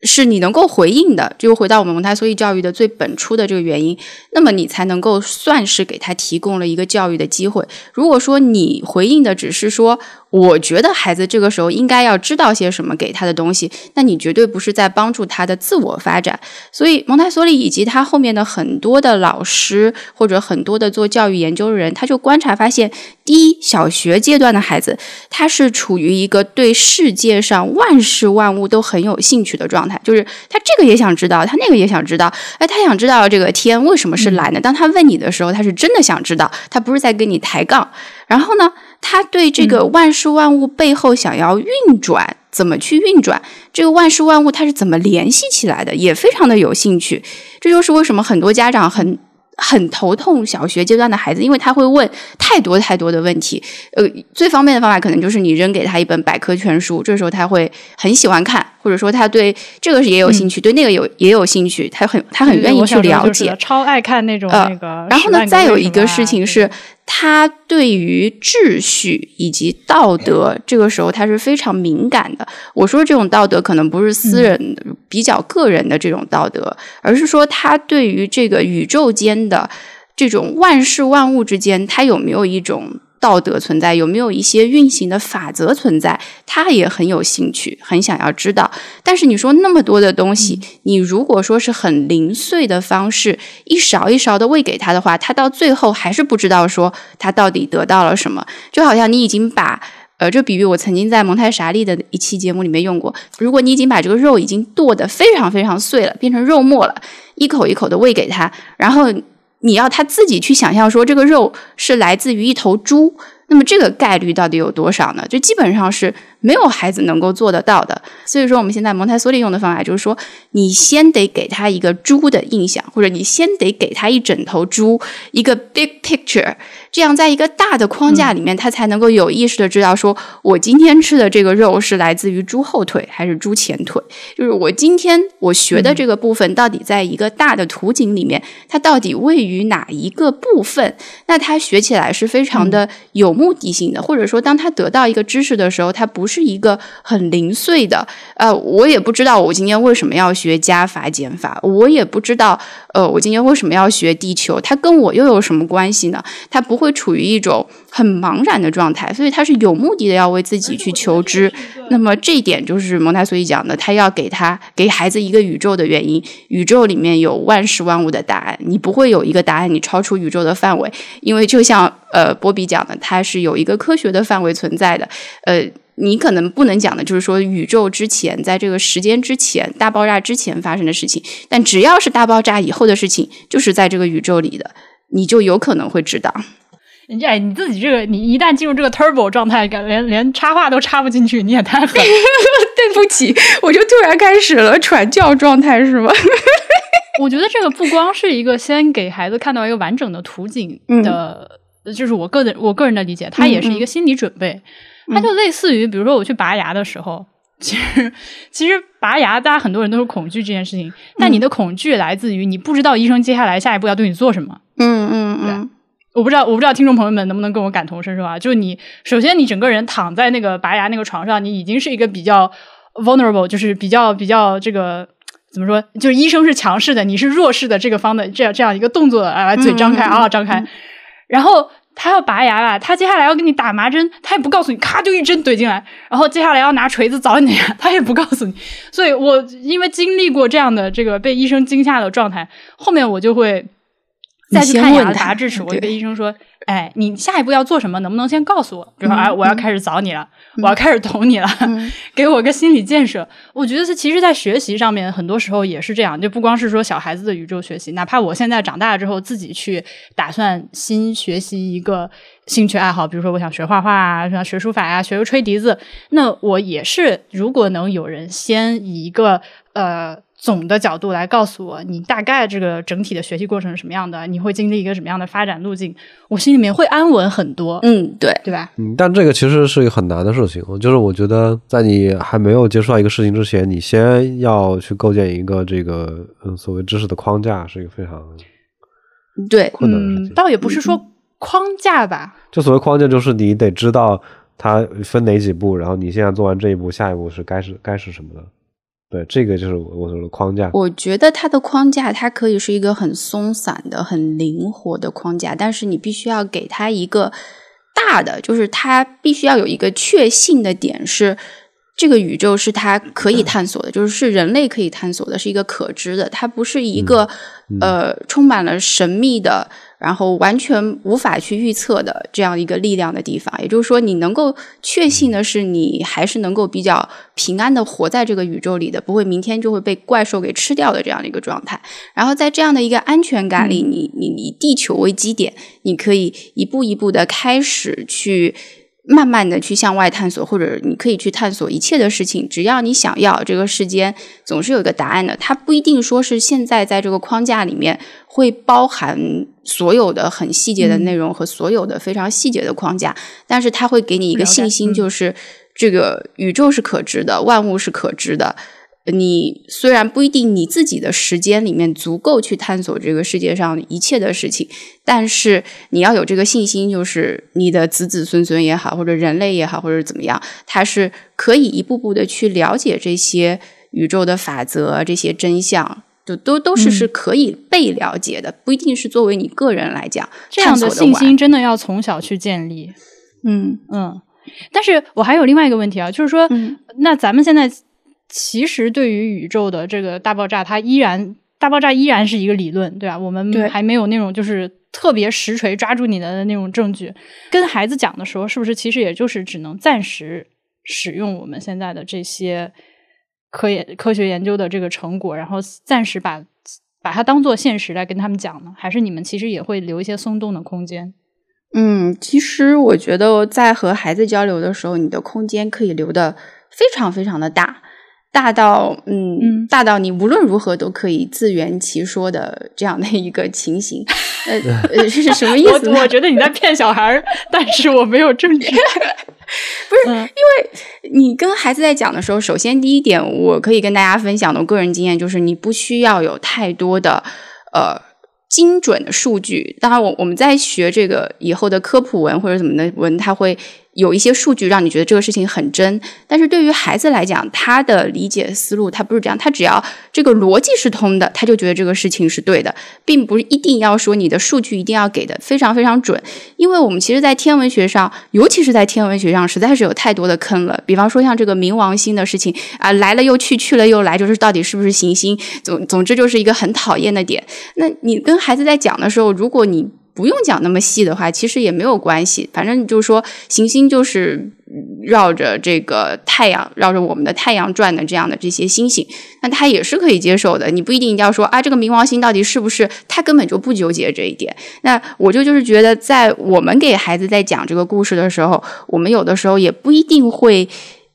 是你能够回应的，就回到我们蒙台梭利教育的最本初的这个原因，那么你才能够算是给他提供了一个教育的机会。如果说你回应的只是说，我觉得孩子这个时候应该要知道些什么给他的东西，那你绝对不是在帮助他的自我发展。所以蒙台梭利以及他后面的很多的老师或者很多的做教育研究的人，他就观察发现，第一，小学阶段的孩子他是处于一个对世界上万事万物都很有兴趣的状态。就是他这个也想知道，他那个也想知道。哎，他想知道这个天为什么是蓝的。当他问你的时候，他是真的想知道，他不是在跟你抬杠。然后呢，他对这个万事万物背后想要运转，怎么去运转，这个万事万物它是怎么联系起来的，也非常的有兴趣。这就是为什么很多家长很。很头痛，小学阶段的孩子，因为他会问太多太多的问题。呃，最方便的方法可能就是你扔给他一本百科全书，这时候他会很喜欢看，或者说他对这个也有兴趣，对那个有也有兴趣，他很他很愿意去了解，超爱看那种那个。然后呢，再有一个事情是。他对于秩序以及道德，这个时候他是非常敏感的。我说这种道德可能不是私人的、比较个人的这种道德，而是说他对于这个宇宙间的这种万事万物之间，他有没有一种。道德存在有没有一些运行的法则存在？他也很有兴趣，很想要知道。但是你说那么多的东西，你如果说是很零碎的方式，一勺一勺的喂给他的话，他到最后还是不知道说他到底得到了什么。就好像你已经把。呃，这比喻我曾经在蒙太莎利的一期节目里面用过。如果你已经把这个肉已经剁得非常非常碎了，变成肉末了，一口一口的喂给他，然后你要他自己去想象说这个肉是来自于一头猪，那么这个概率到底有多少呢？就基本上是。没有孩子能够做得到的，所以说我们现在蒙台梭利用的方法就是说，你先得给他一个猪的印象，或者你先得给他一整头猪，一个 big picture，这样在一个大的框架里面，他才能够有意识的知道，说我今天吃的这个肉是来自于猪后腿还是猪前腿，就是我今天我学的这个部分到底在一个大的图景里面，它到底位于哪一个部分？那他学起来是非常的有目的性的，或者说当他得到一个知识的时候，他不是。是一个很零碎的，呃，我也不知道我今天为什么要学加法减法，我也不知道，呃，我今天为什么要学地球，它跟我又有什么关系呢？它不会处于一种很茫然的状态，所以它是有目的的要为自己去求知。那么这一点就是蒙台梭利讲的，他要给他给孩子一个宇宙的原因，宇宙里面有万事万物的答案，你不会有一个答案你超出宇宙的范围，因为就像呃波比讲的，它是有一个科学的范围存在的，呃。你可能不能讲的，就是说宇宙之前，在这个时间之前，大爆炸之前发生的事情。但只要是大爆炸以后的事情，就是在这个宇宙里的，你就有可能会知道。哎，你自己这个，你一旦进入这个 turbo 状态，连连插话都插不进去，你也太狠。对不起，我就突然开始了传教状态，是吗？我觉得这个不光是一个先给孩子看到一个完整的图景的，就是我个人我个人的理解，它也是一个心理准备。它就类似于，比如说我去拔牙的时候，其实其实拔牙，大家很多人都是恐惧这件事情，但你的恐惧来自于你不知道医生接下来下一步要对你做什么。嗯嗯嗯，我不知道，我不知道听众朋友们能不能跟我感同身受啊？就是你首先你整个人躺在那个拔牙那个床上，你已经是一个比较 vulnerable，就是比较比较这个怎么说？就是医生是强势的，你是弱势的这个方的这样这样一个动作啊，嘴张开啊，张开，然后。他要拔牙了，他接下来要给你打麻针，他也不告诉你，咔就一针怼进来，然后接下来要拿锤子凿你，他也不告诉你。所以我因为经历过这样的这个被医生惊吓的状态，后面我就会再去看牙的拔智齿，我就跟医生说。哎，你下一步要做什么？能不能先告诉我？比如说，哎，我要开始找你了，我要开始捅你了，给我个心理建设。我觉得是，其实，在学习上面，很多时候也是这样，就不光是说小孩子的宇宙学习，哪怕我现在长大了之后，自己去打算新学习一个兴趣爱好，比如说我想学画画啊，想学书法呀，学个吹笛子，那我也是，如果能有人先以一个呃。总的角度来告诉我，你大概这个整体的学习过程是什么样的？你会经历一个什么样的发展路径？我心里面会安稳很多。嗯，对，对吧？嗯，但这个其实是一个很难的事情。就是我觉得，在你还没有接触到一个事情之前，你先要去构建一个这个嗯所谓知识的框架，是一个非常对困难的事情。倒也不是说框架吧，就所谓框架，就是你得知道它分哪几步，然后你现在做完这一步，下一步是该是该是什么的。对，这个就是我我说的框架。我觉得它的框架，它可以是一个很松散的、很灵活的框架，但是你必须要给它一个大的，就是它必须要有一个确信的点，是这个宇宙是它可以探索的，就是是人类可以探索的，是一个可知的，它不是一个呃充满了神秘的。然后完全无法去预测的这样一个力量的地方，也就是说，你能够确信的是，你还是能够比较平安的活在这个宇宙里的，不会明天就会被怪兽给吃掉的这样的一个状态。然后在这样的一个安全感里，你你以地球为基点，你可以一步一步的开始去。慢慢的去向外探索，或者你可以去探索一切的事情，只要你想要，这个世间总是有一个答案的。它不一定说是现在在这个框架里面会包含所有的很细节的内容和所有的非常细节的框架，但是它会给你一个信心，就是这个宇宙是可知的，万物是可知的。你虽然不一定你自己的时间里面足够去探索这个世界上一切的事情，但是你要有这个信心，就是你的子子孙孙也好，或者人类也好，或者怎么样，他是可以一步步的去了解这些宇宙的法则、这些真相，就都都是是可以被了解的，不一定是作为你个人来讲，这样的信心真的要从小去建立。嗯嗯，但是我还有另外一个问题啊，就是说，那咱们现在。其实，对于宇宙的这个大爆炸，它依然大爆炸依然是一个理论，对吧？我们还没有那种就是特别实锤抓住你的那种证据。跟孩子讲的时候，是不是其实也就是只能暂时使用我们现在的这些科研科学研究的这个成果，然后暂时把把它当做现实来跟他们讲呢？还是你们其实也会留一些松动的空间？嗯，其实我觉得在和孩子交流的时候，你的空间可以留的非常非常的大，大到嗯，大到你无论如何都可以自圆其说的这样的一个情形。呃，这是什么意思？我我觉得你在骗小孩，但是我没有证据。不是，因为你跟孩子在讲的时候，首先第一点，我可以跟大家分享的我个人经验就是，你不需要有太多的呃。精准的数据，当然，我我们在学这个以后的科普文或者怎么的文，它会。有一些数据让你觉得这个事情很真，但是对于孩子来讲，他的理解思路他不是这样，他只要这个逻辑是通的，他就觉得这个事情是对的，并不是一定要说你的数据一定要给的非常非常准，因为我们其实，在天文学上，尤其是在天文学上，实在是有太多的坑了。比方说像这个冥王星的事情啊，来了又去，去了又来，就是到底是不是行星？总总之就是一个很讨厌的点。那你跟孩子在讲的时候，如果你不用讲那么细的话，其实也没有关系。反正就是说，行星就是绕着这个太阳，绕着我们的太阳转的这样的这些星星，那他也是可以接受的。你不一定一定要说啊，这个冥王星到底是不是？他根本就不纠结这一点。那我就就是觉得，在我们给孩子在讲这个故事的时候，我们有的时候也不一定会。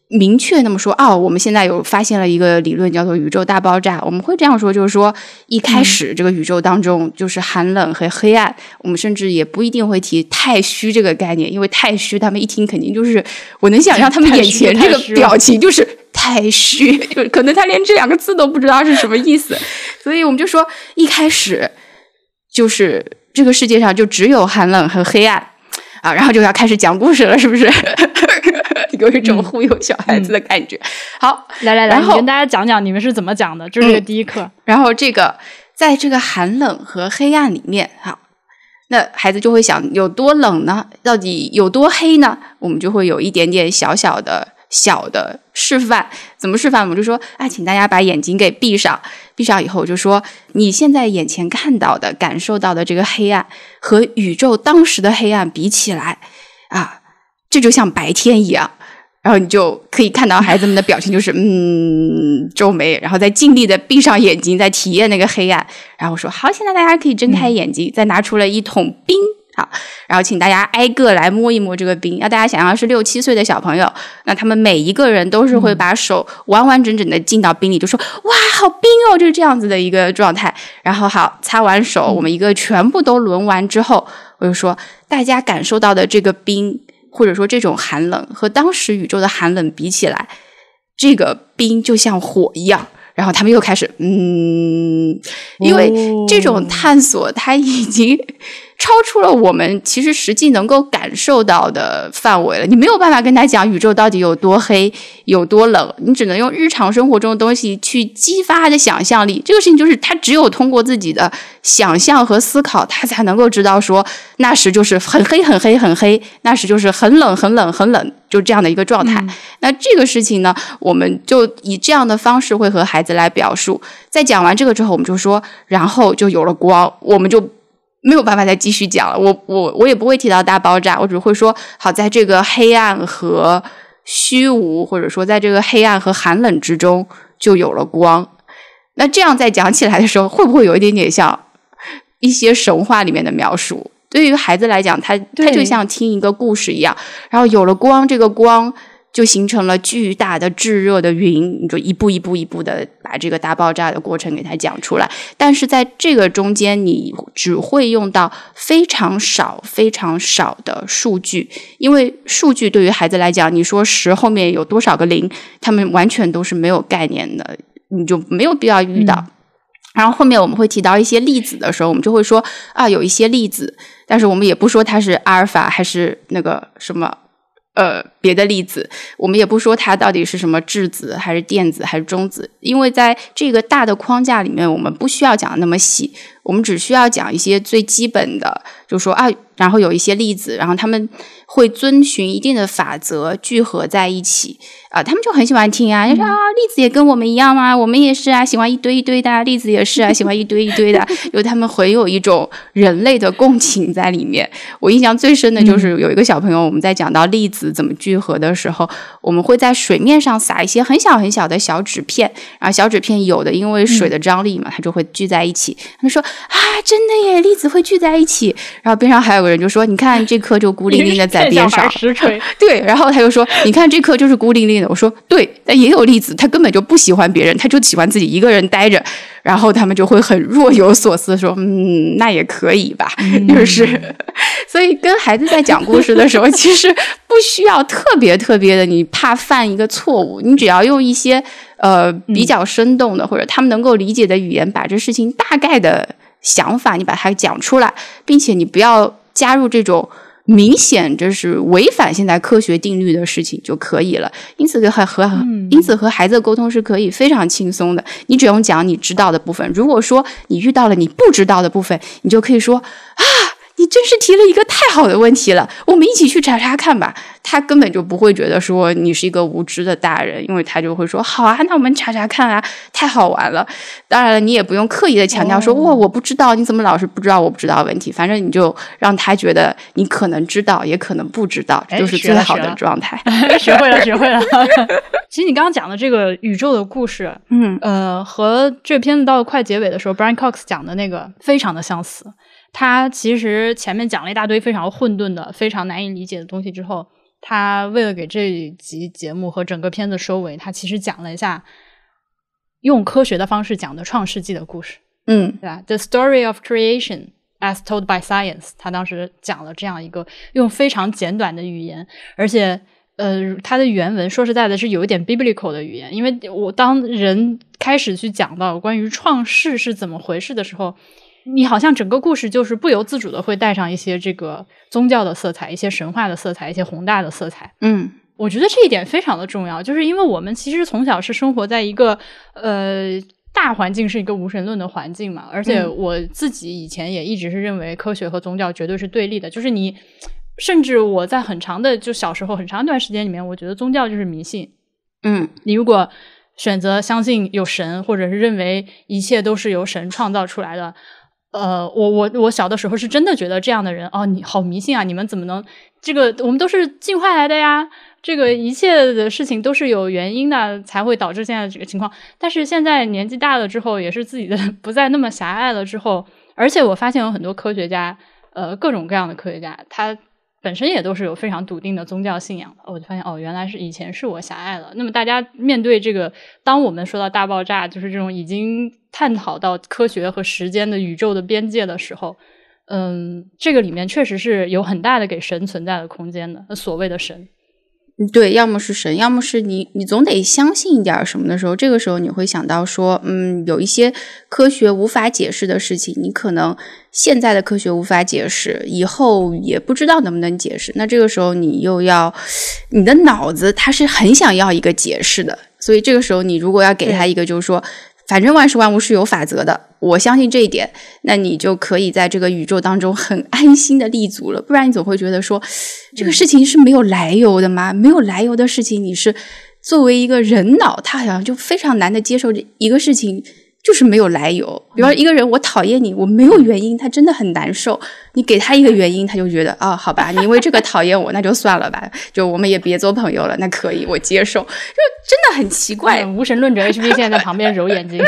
明确那么说哦，我们现在有发现了一个理论，叫做宇宙大爆炸。我们会这样说，就是说一开始这个宇宙当中就是寒冷和黑暗。我们甚至也不一定会提太虚这个概念，因为太虚，他们一听肯定就是我能想象他们眼前这个表情就是太虚，就可能他连这两个字都不知道是什么意思。所以我们就说一开始就是这个世界上就只有寒冷和黑暗啊，然后就要开始讲故事了，是不是？有一种忽悠小孩子的感觉。好，来来来，你跟大家讲讲你们是怎么讲的，这是第一课。然后这个在这个寒冷和黑暗里面，哈，那孩子就会想有多冷呢？到底有多黑呢？我们就会有一点点小小的小的示范。怎么示范？我们就说啊，请大家把眼睛给闭上。闭上以后，就说你现在眼前看到的、感受到的这个黑暗，和宇宙当时的黑暗比起来啊，这就像白天一样。然后你就可以看到孩子们的表情，就是嗯皱眉，然后再尽力的闭上眼睛，在体验那个黑暗。然后我说好，现在大家可以睁开眼睛，再拿出了一桶冰，好，然后请大家挨个来摸一摸这个冰。要大家想象是六七岁的小朋友，那他们每一个人都是会把手完完整整的浸到冰里，就说哇，好冰哦，就是这样子的一个状态。然后好，擦完手，我们一个全部都轮完之后，我就说大家感受到的这个冰。或者说，这种寒冷和当时宇宙的寒冷比起来，这个冰就像火一样。然后他们又开始，嗯，因为这种探索，它已经。超出了我们其实实际能够感受到的范围了。你没有办法跟他讲宇宙到底有多黑、有多冷，你只能用日常生活中的东西去激发他的想象力。这个事情就是他只有通过自己的想象和思考，他才能够知道说那时就是很黑、很黑、很黑，那时就是很冷、很冷、很冷，就这样的一个状态。那这个事情呢，我们就以这样的方式会和孩子来表述。在讲完这个之后，我们就说，然后就有了光，我们就。没有办法再继续讲了，我我我也不会提到大爆炸，我只会说好在这个黑暗和虚无，或者说在这个黑暗和寒冷之中就有了光。那这样在讲起来的时候，会不会有一点点像一些神话里面的描述？对于孩子来讲，他他就像听一个故事一样，然后有了光，这个光。就形成了巨大的炙热的云，你就一步一步一步的把这个大爆炸的过程给它讲出来。但是在这个中间，你只会用到非常少、非常少的数据，因为数据对于孩子来讲，你说十后面有多少个零，他们完全都是没有概念的，你就没有必要遇到。然后后面我们会提到一些粒子的时候，我们就会说啊，有一些粒子，但是我们也不说它是阿尔法还是那个什么。呃，别的粒子，我们也不说它到底是什么质子，还是电子，还是中子，因为在这个大的框架里面，我们不需要讲的那么细。我们只需要讲一些最基本的，就说啊，然后有一些例子，然后他们会遵循一定的法则聚合在一起啊，他们就很喜欢听啊，就说啊，粒子也跟我们一样吗？我们也是啊，喜欢一堆一堆的，粒子也是啊，喜欢一堆一堆的，因为他们很有一种人类的共情在里面。我印象最深的就是有一个小朋友，我们在讲到粒子怎么聚合的时候，我们会在水面上撒一些很小很小的小纸片，然后小纸片有的因为水的张力嘛，它就会聚在一起。他们说。啊，真的耶！粒子会聚在一起，然后边上还有个人就说：“你看这颗就孤零零的在 边上。”实锤。对，然后他就说：“你看这颗就是孤零零的。”我说：“对，但也有粒子，他根本就不喜欢别人，他就喜欢自己一个人待着。”然后他们就会很若有所思说：“嗯，那也可以吧。”就是，所以跟孩子在讲故事的时候，其实不需要特别特别的，你怕犯一个错误，你只要用一些呃比较生动的或者他们能够理解的语言，把这事情大概的。想法，你把它讲出来，并且你不要加入这种明显就是违反现在科学定律的事情就可以了。因此和和因此和孩子沟通是可以非常轻松的。你只用讲你知道的部分。如果说你遇到了你不知道的部分，你就可以说啊。你真是提了一个太好的问题了，我们一起去查查看吧。他根本就不会觉得说你是一个无知的大人，因为他就会说好啊，那我们查查看啊，太好玩了。当然了，你也不用刻意的强调说哇我不知道，你怎么老是不知道我不知道问题？反正你就让他觉得你可能知道，也可能不知道，就是最好的状态。学会了，学会了。其实你刚刚讲的这个宇宙的故事，嗯呃，和这片子到快结尾的时候，Brian Cox 讲的那个非常的相似。他其实前面讲了一大堆非常混沌的、非常难以理解的东西之后，他为了给这一集节目和整个片子收尾，他其实讲了一下用科学的方式讲的创世纪的故事，嗯，对吧？The story of creation as told by science。他当时讲了这样一个用非常简短的语言，而且呃，他的原文说实在的是有一点 biblical 的语言，因为我当人开始去讲到关于创世是怎么回事的时候。你好像整个故事就是不由自主的会带上一些这个宗教的色彩，一些神话的色彩，一些宏大的色彩。嗯，我觉得这一点非常的重要，就是因为我们其实从小是生活在一个呃大环境是一个无神论的环境嘛，而且我自己以前也一直是认为科学和宗教绝对是对立的，就是你甚至我在很长的就小时候很长一段时间里面，我觉得宗教就是迷信。嗯，你如果选择相信有神，或者是认为一切都是由神创造出来的。呃，我我我小的时候是真的觉得这样的人哦，你好迷信啊！你们怎么能这个？我们都是进化来的呀，这个一切的事情都是有原因的，才会导致现在这个情况。但是现在年纪大了之后，也是自己的 不再那么狭隘了之后，而且我发现有很多科学家，呃，各种各样的科学家，他。本身也都是有非常笃定的宗教信仰的，我就发现哦，原来是以前是我狭隘了。那么大家面对这个，当我们说到大爆炸，就是这种已经探讨到科学和时间的宇宙的边界的时候，嗯，这个里面确实是有很大的给神存在的空间的。所谓的神。对，要么是神，要么是你，你总得相信一点什么的时候，这个时候你会想到说，嗯，有一些科学无法解释的事情，你可能现在的科学无法解释，以后也不知道能不能解释。那这个时候你又要，你的脑子它是很想要一个解释的，所以这个时候你如果要给他一个，就是说。反正万事万物是有法则的，我相信这一点，那你就可以在这个宇宙当中很安心的立足了。不然你总会觉得说，这个事情是没有来由的吗？没有来由的事情，你是作为一个人脑，他好像就非常难的接受这一个事情。就是没有来由，比方一个人，我讨厌你，我没有原因，他真的很难受。你给他一个原因，他就觉得啊，好吧，你因为这个讨厌我，那就算了吧，就我们也别做朋友了。那可以，我接受。就真的很奇怪，无神论者 HB 现在在旁边揉眼睛。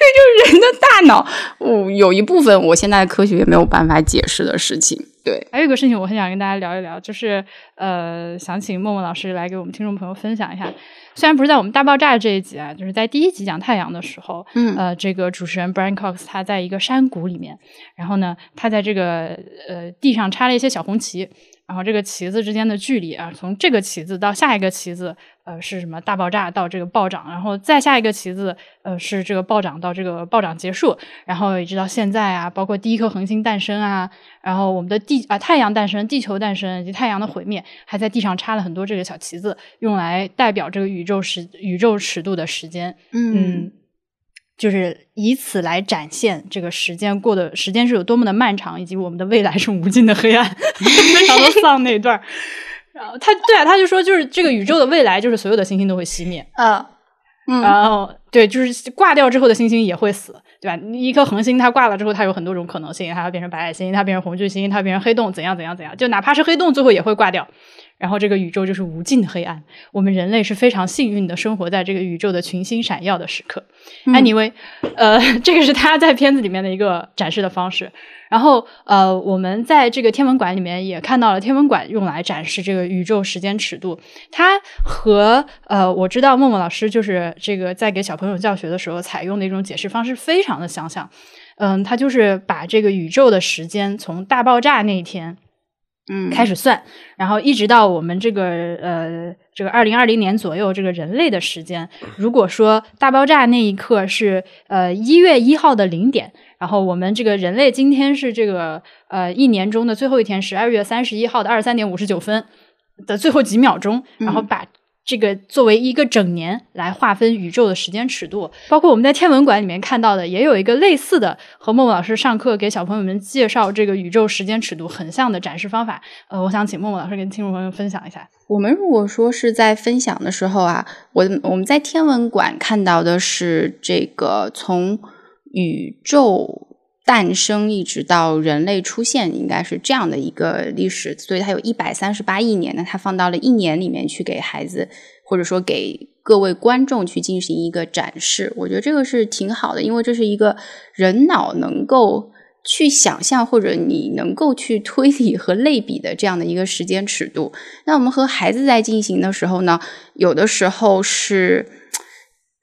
对，就是人的大脑，哦，有一部分我现在科学也没有办法解释的事情。对，还有一个事情，我很想跟大家聊一聊，就是呃，想请默默老师来给我们听众朋友分享一下。虽然不是在我们大爆炸这一集啊，就是在第一集讲太阳的时候，嗯，呃，这个主持人 Brian Cox 他在一个山谷里面，然后呢，他在这个呃地上插了一些小红旗。然后这个旗子之间的距离啊，从这个旗子到下一个旗子，呃，是什么大爆炸到这个暴涨，然后再下一个旗子，呃，是这个暴涨到这个暴涨结束，然后一直到现在啊，包括第一颗恒星诞生啊，然后我们的地啊太阳诞生、地球诞生以及太阳的毁灭，还在地上插了很多这个小旗子，用来代表这个宇宙时宇宙尺度的时间。嗯。就是以此来展现这个时间过的时间是有多么的漫长，以及我们的未来是无尽的黑暗，非常的丧那一段。然后他对啊，他就说，就是这个宇宙的未来，就是所有的星星都会熄灭啊，嗯，然后对，就是挂掉之后的星星也会死，对吧？一颗恒星它挂了之后，它有很多种可能性，它要变成白矮星，它变成红巨星，它变成黑洞，怎样怎样怎样，就哪怕是黑洞，最后也会挂掉。然后这个宇宙就是无尽的黑暗，我们人类是非常幸运的，生活在这个宇宙的群星闪耀的时刻。Anyway，呃，这个是他在片子里面的一个展示的方式。然后呃，我们在这个天文馆里面也看到了天文馆用来展示这个宇宙时间尺度。它和呃，我知道默默老师就是这个在给小朋友教学的时候采用的一种解释方式非常的相像。嗯，他就是把这个宇宙的时间从大爆炸那一天。嗯，开始算，然后一直到我们这个呃，这个二零二零年左右，这个人类的时间，如果说大爆炸那一刻是呃一月一号的零点，然后我们这个人类今天是这个呃一年中的最后一天，十二月三十一号的二十三点五十九分的最后几秒钟，然后把。这个作为一个整年来划分宇宙的时间尺度，包括我们在天文馆里面看到的，也有一个类似的，和默默老师上课给小朋友们介绍这个宇宙时间尺度很像的展示方法。呃，我想请默默老师跟听众朋友分享一下。我们如果说是在分享的时候啊，我我们在天文馆看到的是这个从宇宙。诞生一直到人类出现，应该是这样的一个历史，所以它有一百三十八亿年。那它放到了一年里面去给孩子，或者说给各位观众去进行一个展示，我觉得这个是挺好的，因为这是一个人脑能够去想象或者你能够去推理和类比的这样的一个时间尺度。那我们和孩子在进行的时候呢，有的时候是。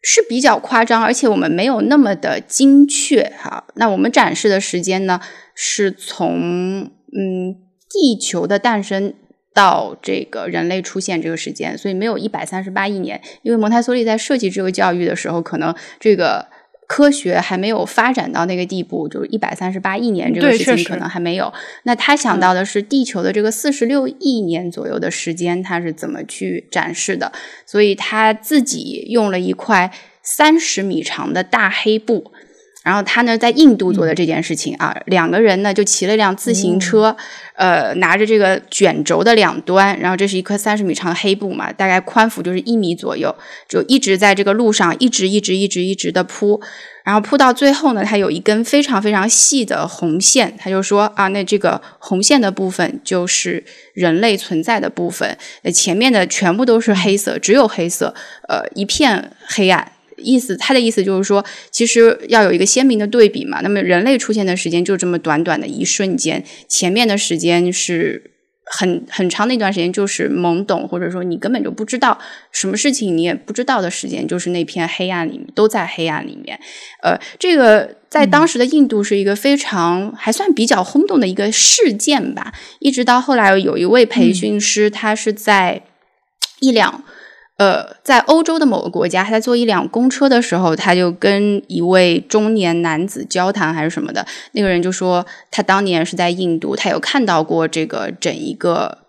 是比较夸张，而且我们没有那么的精确哈。那我们展示的时间呢，是从嗯地球的诞生到这个人类出现这个时间，所以没有一百三十八亿年。因为蒙台梭利在设计这个教育的时候，可能这个。科学还没有发展到那个地步，就是一百三十八亿年这个事情可能还没有。那他想到的是地球的这个四十六亿年左右的时间，他是怎么去展示的？所以他自己用了一块三十米长的大黑布。然后他呢，在印度做的这件事情啊，两个人呢就骑了一辆自行车，呃，拿着这个卷轴的两端，然后这是一块三十米长的黑布嘛，大概宽幅就是一米左右，就一直在这个路上一直一直一直一直的铺，然后铺到最后呢，它有一根非常非常细的红线，他就说啊，那这个红线的部分就是人类存在的部分，呃，前面的全部都是黑色，只有黑色，呃，一片黑暗。意思，他的意思就是说，其实要有一个鲜明的对比嘛。那么人类出现的时间就这么短短的一瞬间，前面的时间是很很长的一段时间，就是懵懂，或者说你根本就不知道什么事情，你也不知道的时间，就是那片黑暗里面都在黑暗里面。呃，这个在当时的印度是一个非常还算比较轰动的一个事件吧。一直到后来有一位培训师，他是在一辆。呃，在欧洲的某个国家，他在坐一辆公车的时候，他就跟一位中年男子交谈还是什么的。那个人就说，他当年是在印度，他有看到过这个整一个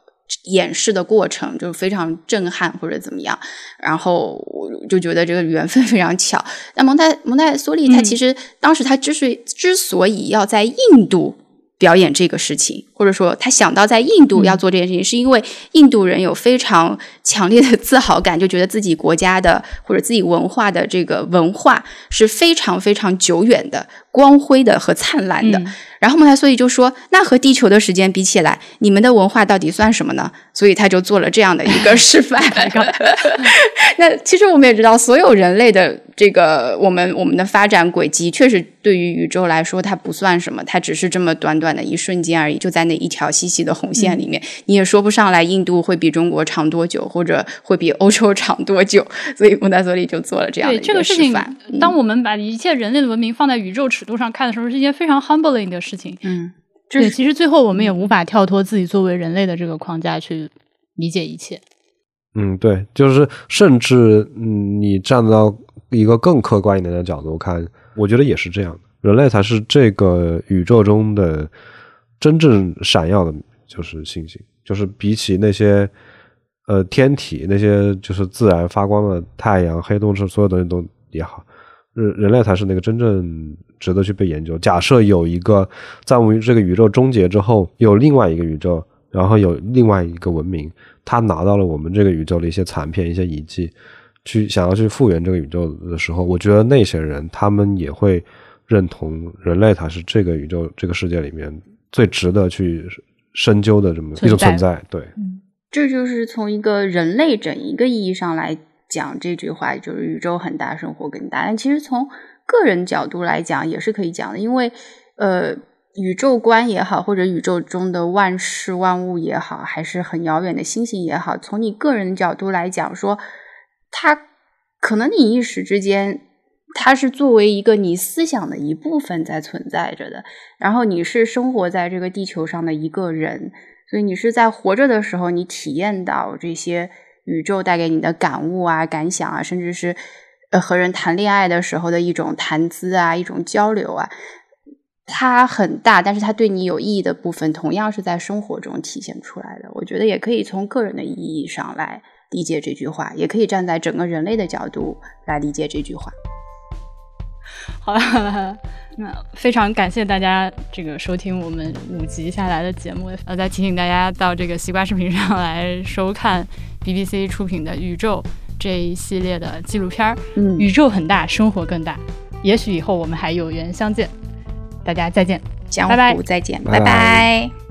演示的过程，就是非常震撼或者怎么样。然后我就觉得这个缘分 非常巧。那蒙太蒙太梭利他其实当时他之所以之所以要在印度。表演这个事情，或者说他想到在印度要做这件事情，是因为印度人有非常强烈的自豪感，就觉得自己国家的或者自己文化的这个文化是非常非常久远的、光辉的和灿烂的。然后蒙台梭利就说：“那和地球的时间比起来，你们的文化到底算什么呢？”所以他就做了这样的一个示范。那其实我们也知道，所有人类的这个我们我们的发展轨迹，确实对于宇宙来说，它不算什么，它只是这么短短的一瞬间而已，就在那一条细细的红线里面，你也说不上来印度会比中国长多久，或者会比欧洲长多久。所以蒙台梭利就做了这样的一个示范。当我们把一切人类的文明放在宇宙尺度上看的时候，是一件非常 humbling 的。事情，嗯，对，其实最后我们也无法跳脱自己作为人类的这个框架去理解一切。嗯，对，就是甚至，嗯，你站到一个更客观一点的角度看，我觉得也是这样的，人类才是这个宇宙中的真正闪耀的，就是星星，就是比起那些呃天体那些就是自然发光的太阳、黑洞是所有东西都也好。人人类才是那个真正值得去被研究。假设有一个在我们这个宇宙终结之后，有另外一个宇宙，然后有另外一个文明，他拿到了我们这个宇宙的一些残片、一些遗迹，去想要去复原这个宇宙的时候，我觉得那些人他们也会认同人类才是这个宇宙、这个世界里面最值得去深究的这么一种存在。对，嗯，这就是从一个人类整一个意义上来。讲这句话就是宇宙很大，生活更大。但其实从个人角度来讲也是可以讲的，因为呃，宇宙观也好，或者宇宙中的万事万物也好，还是很遥远的星星也好，从你个人角度来讲，说它可能你一时之间，它是作为一个你思想的一部分在存在着的。然后你是生活在这个地球上的一个人，所以你是在活着的时候，你体验到这些。宇宙带给你的感悟啊、感想啊，甚至是呃和人谈恋爱的时候的一种谈资啊、一种交流啊，它很大，但是它对你有意义的部分，同样是在生活中体现出来的。我觉得也可以从个人的意义上来理解这句话，也可以站在整个人类的角度来理解这句话。好了好了，那非常感谢大家这个收听我们五集下来的节目，呃，再提醒大家到这个西瓜视频上来收看 BBC 出品的《宇宙》这一系列的纪录片儿。嗯，宇宙很大，生活更大，也许以后我们还有缘相见。大家再见，江湖再见，拜拜。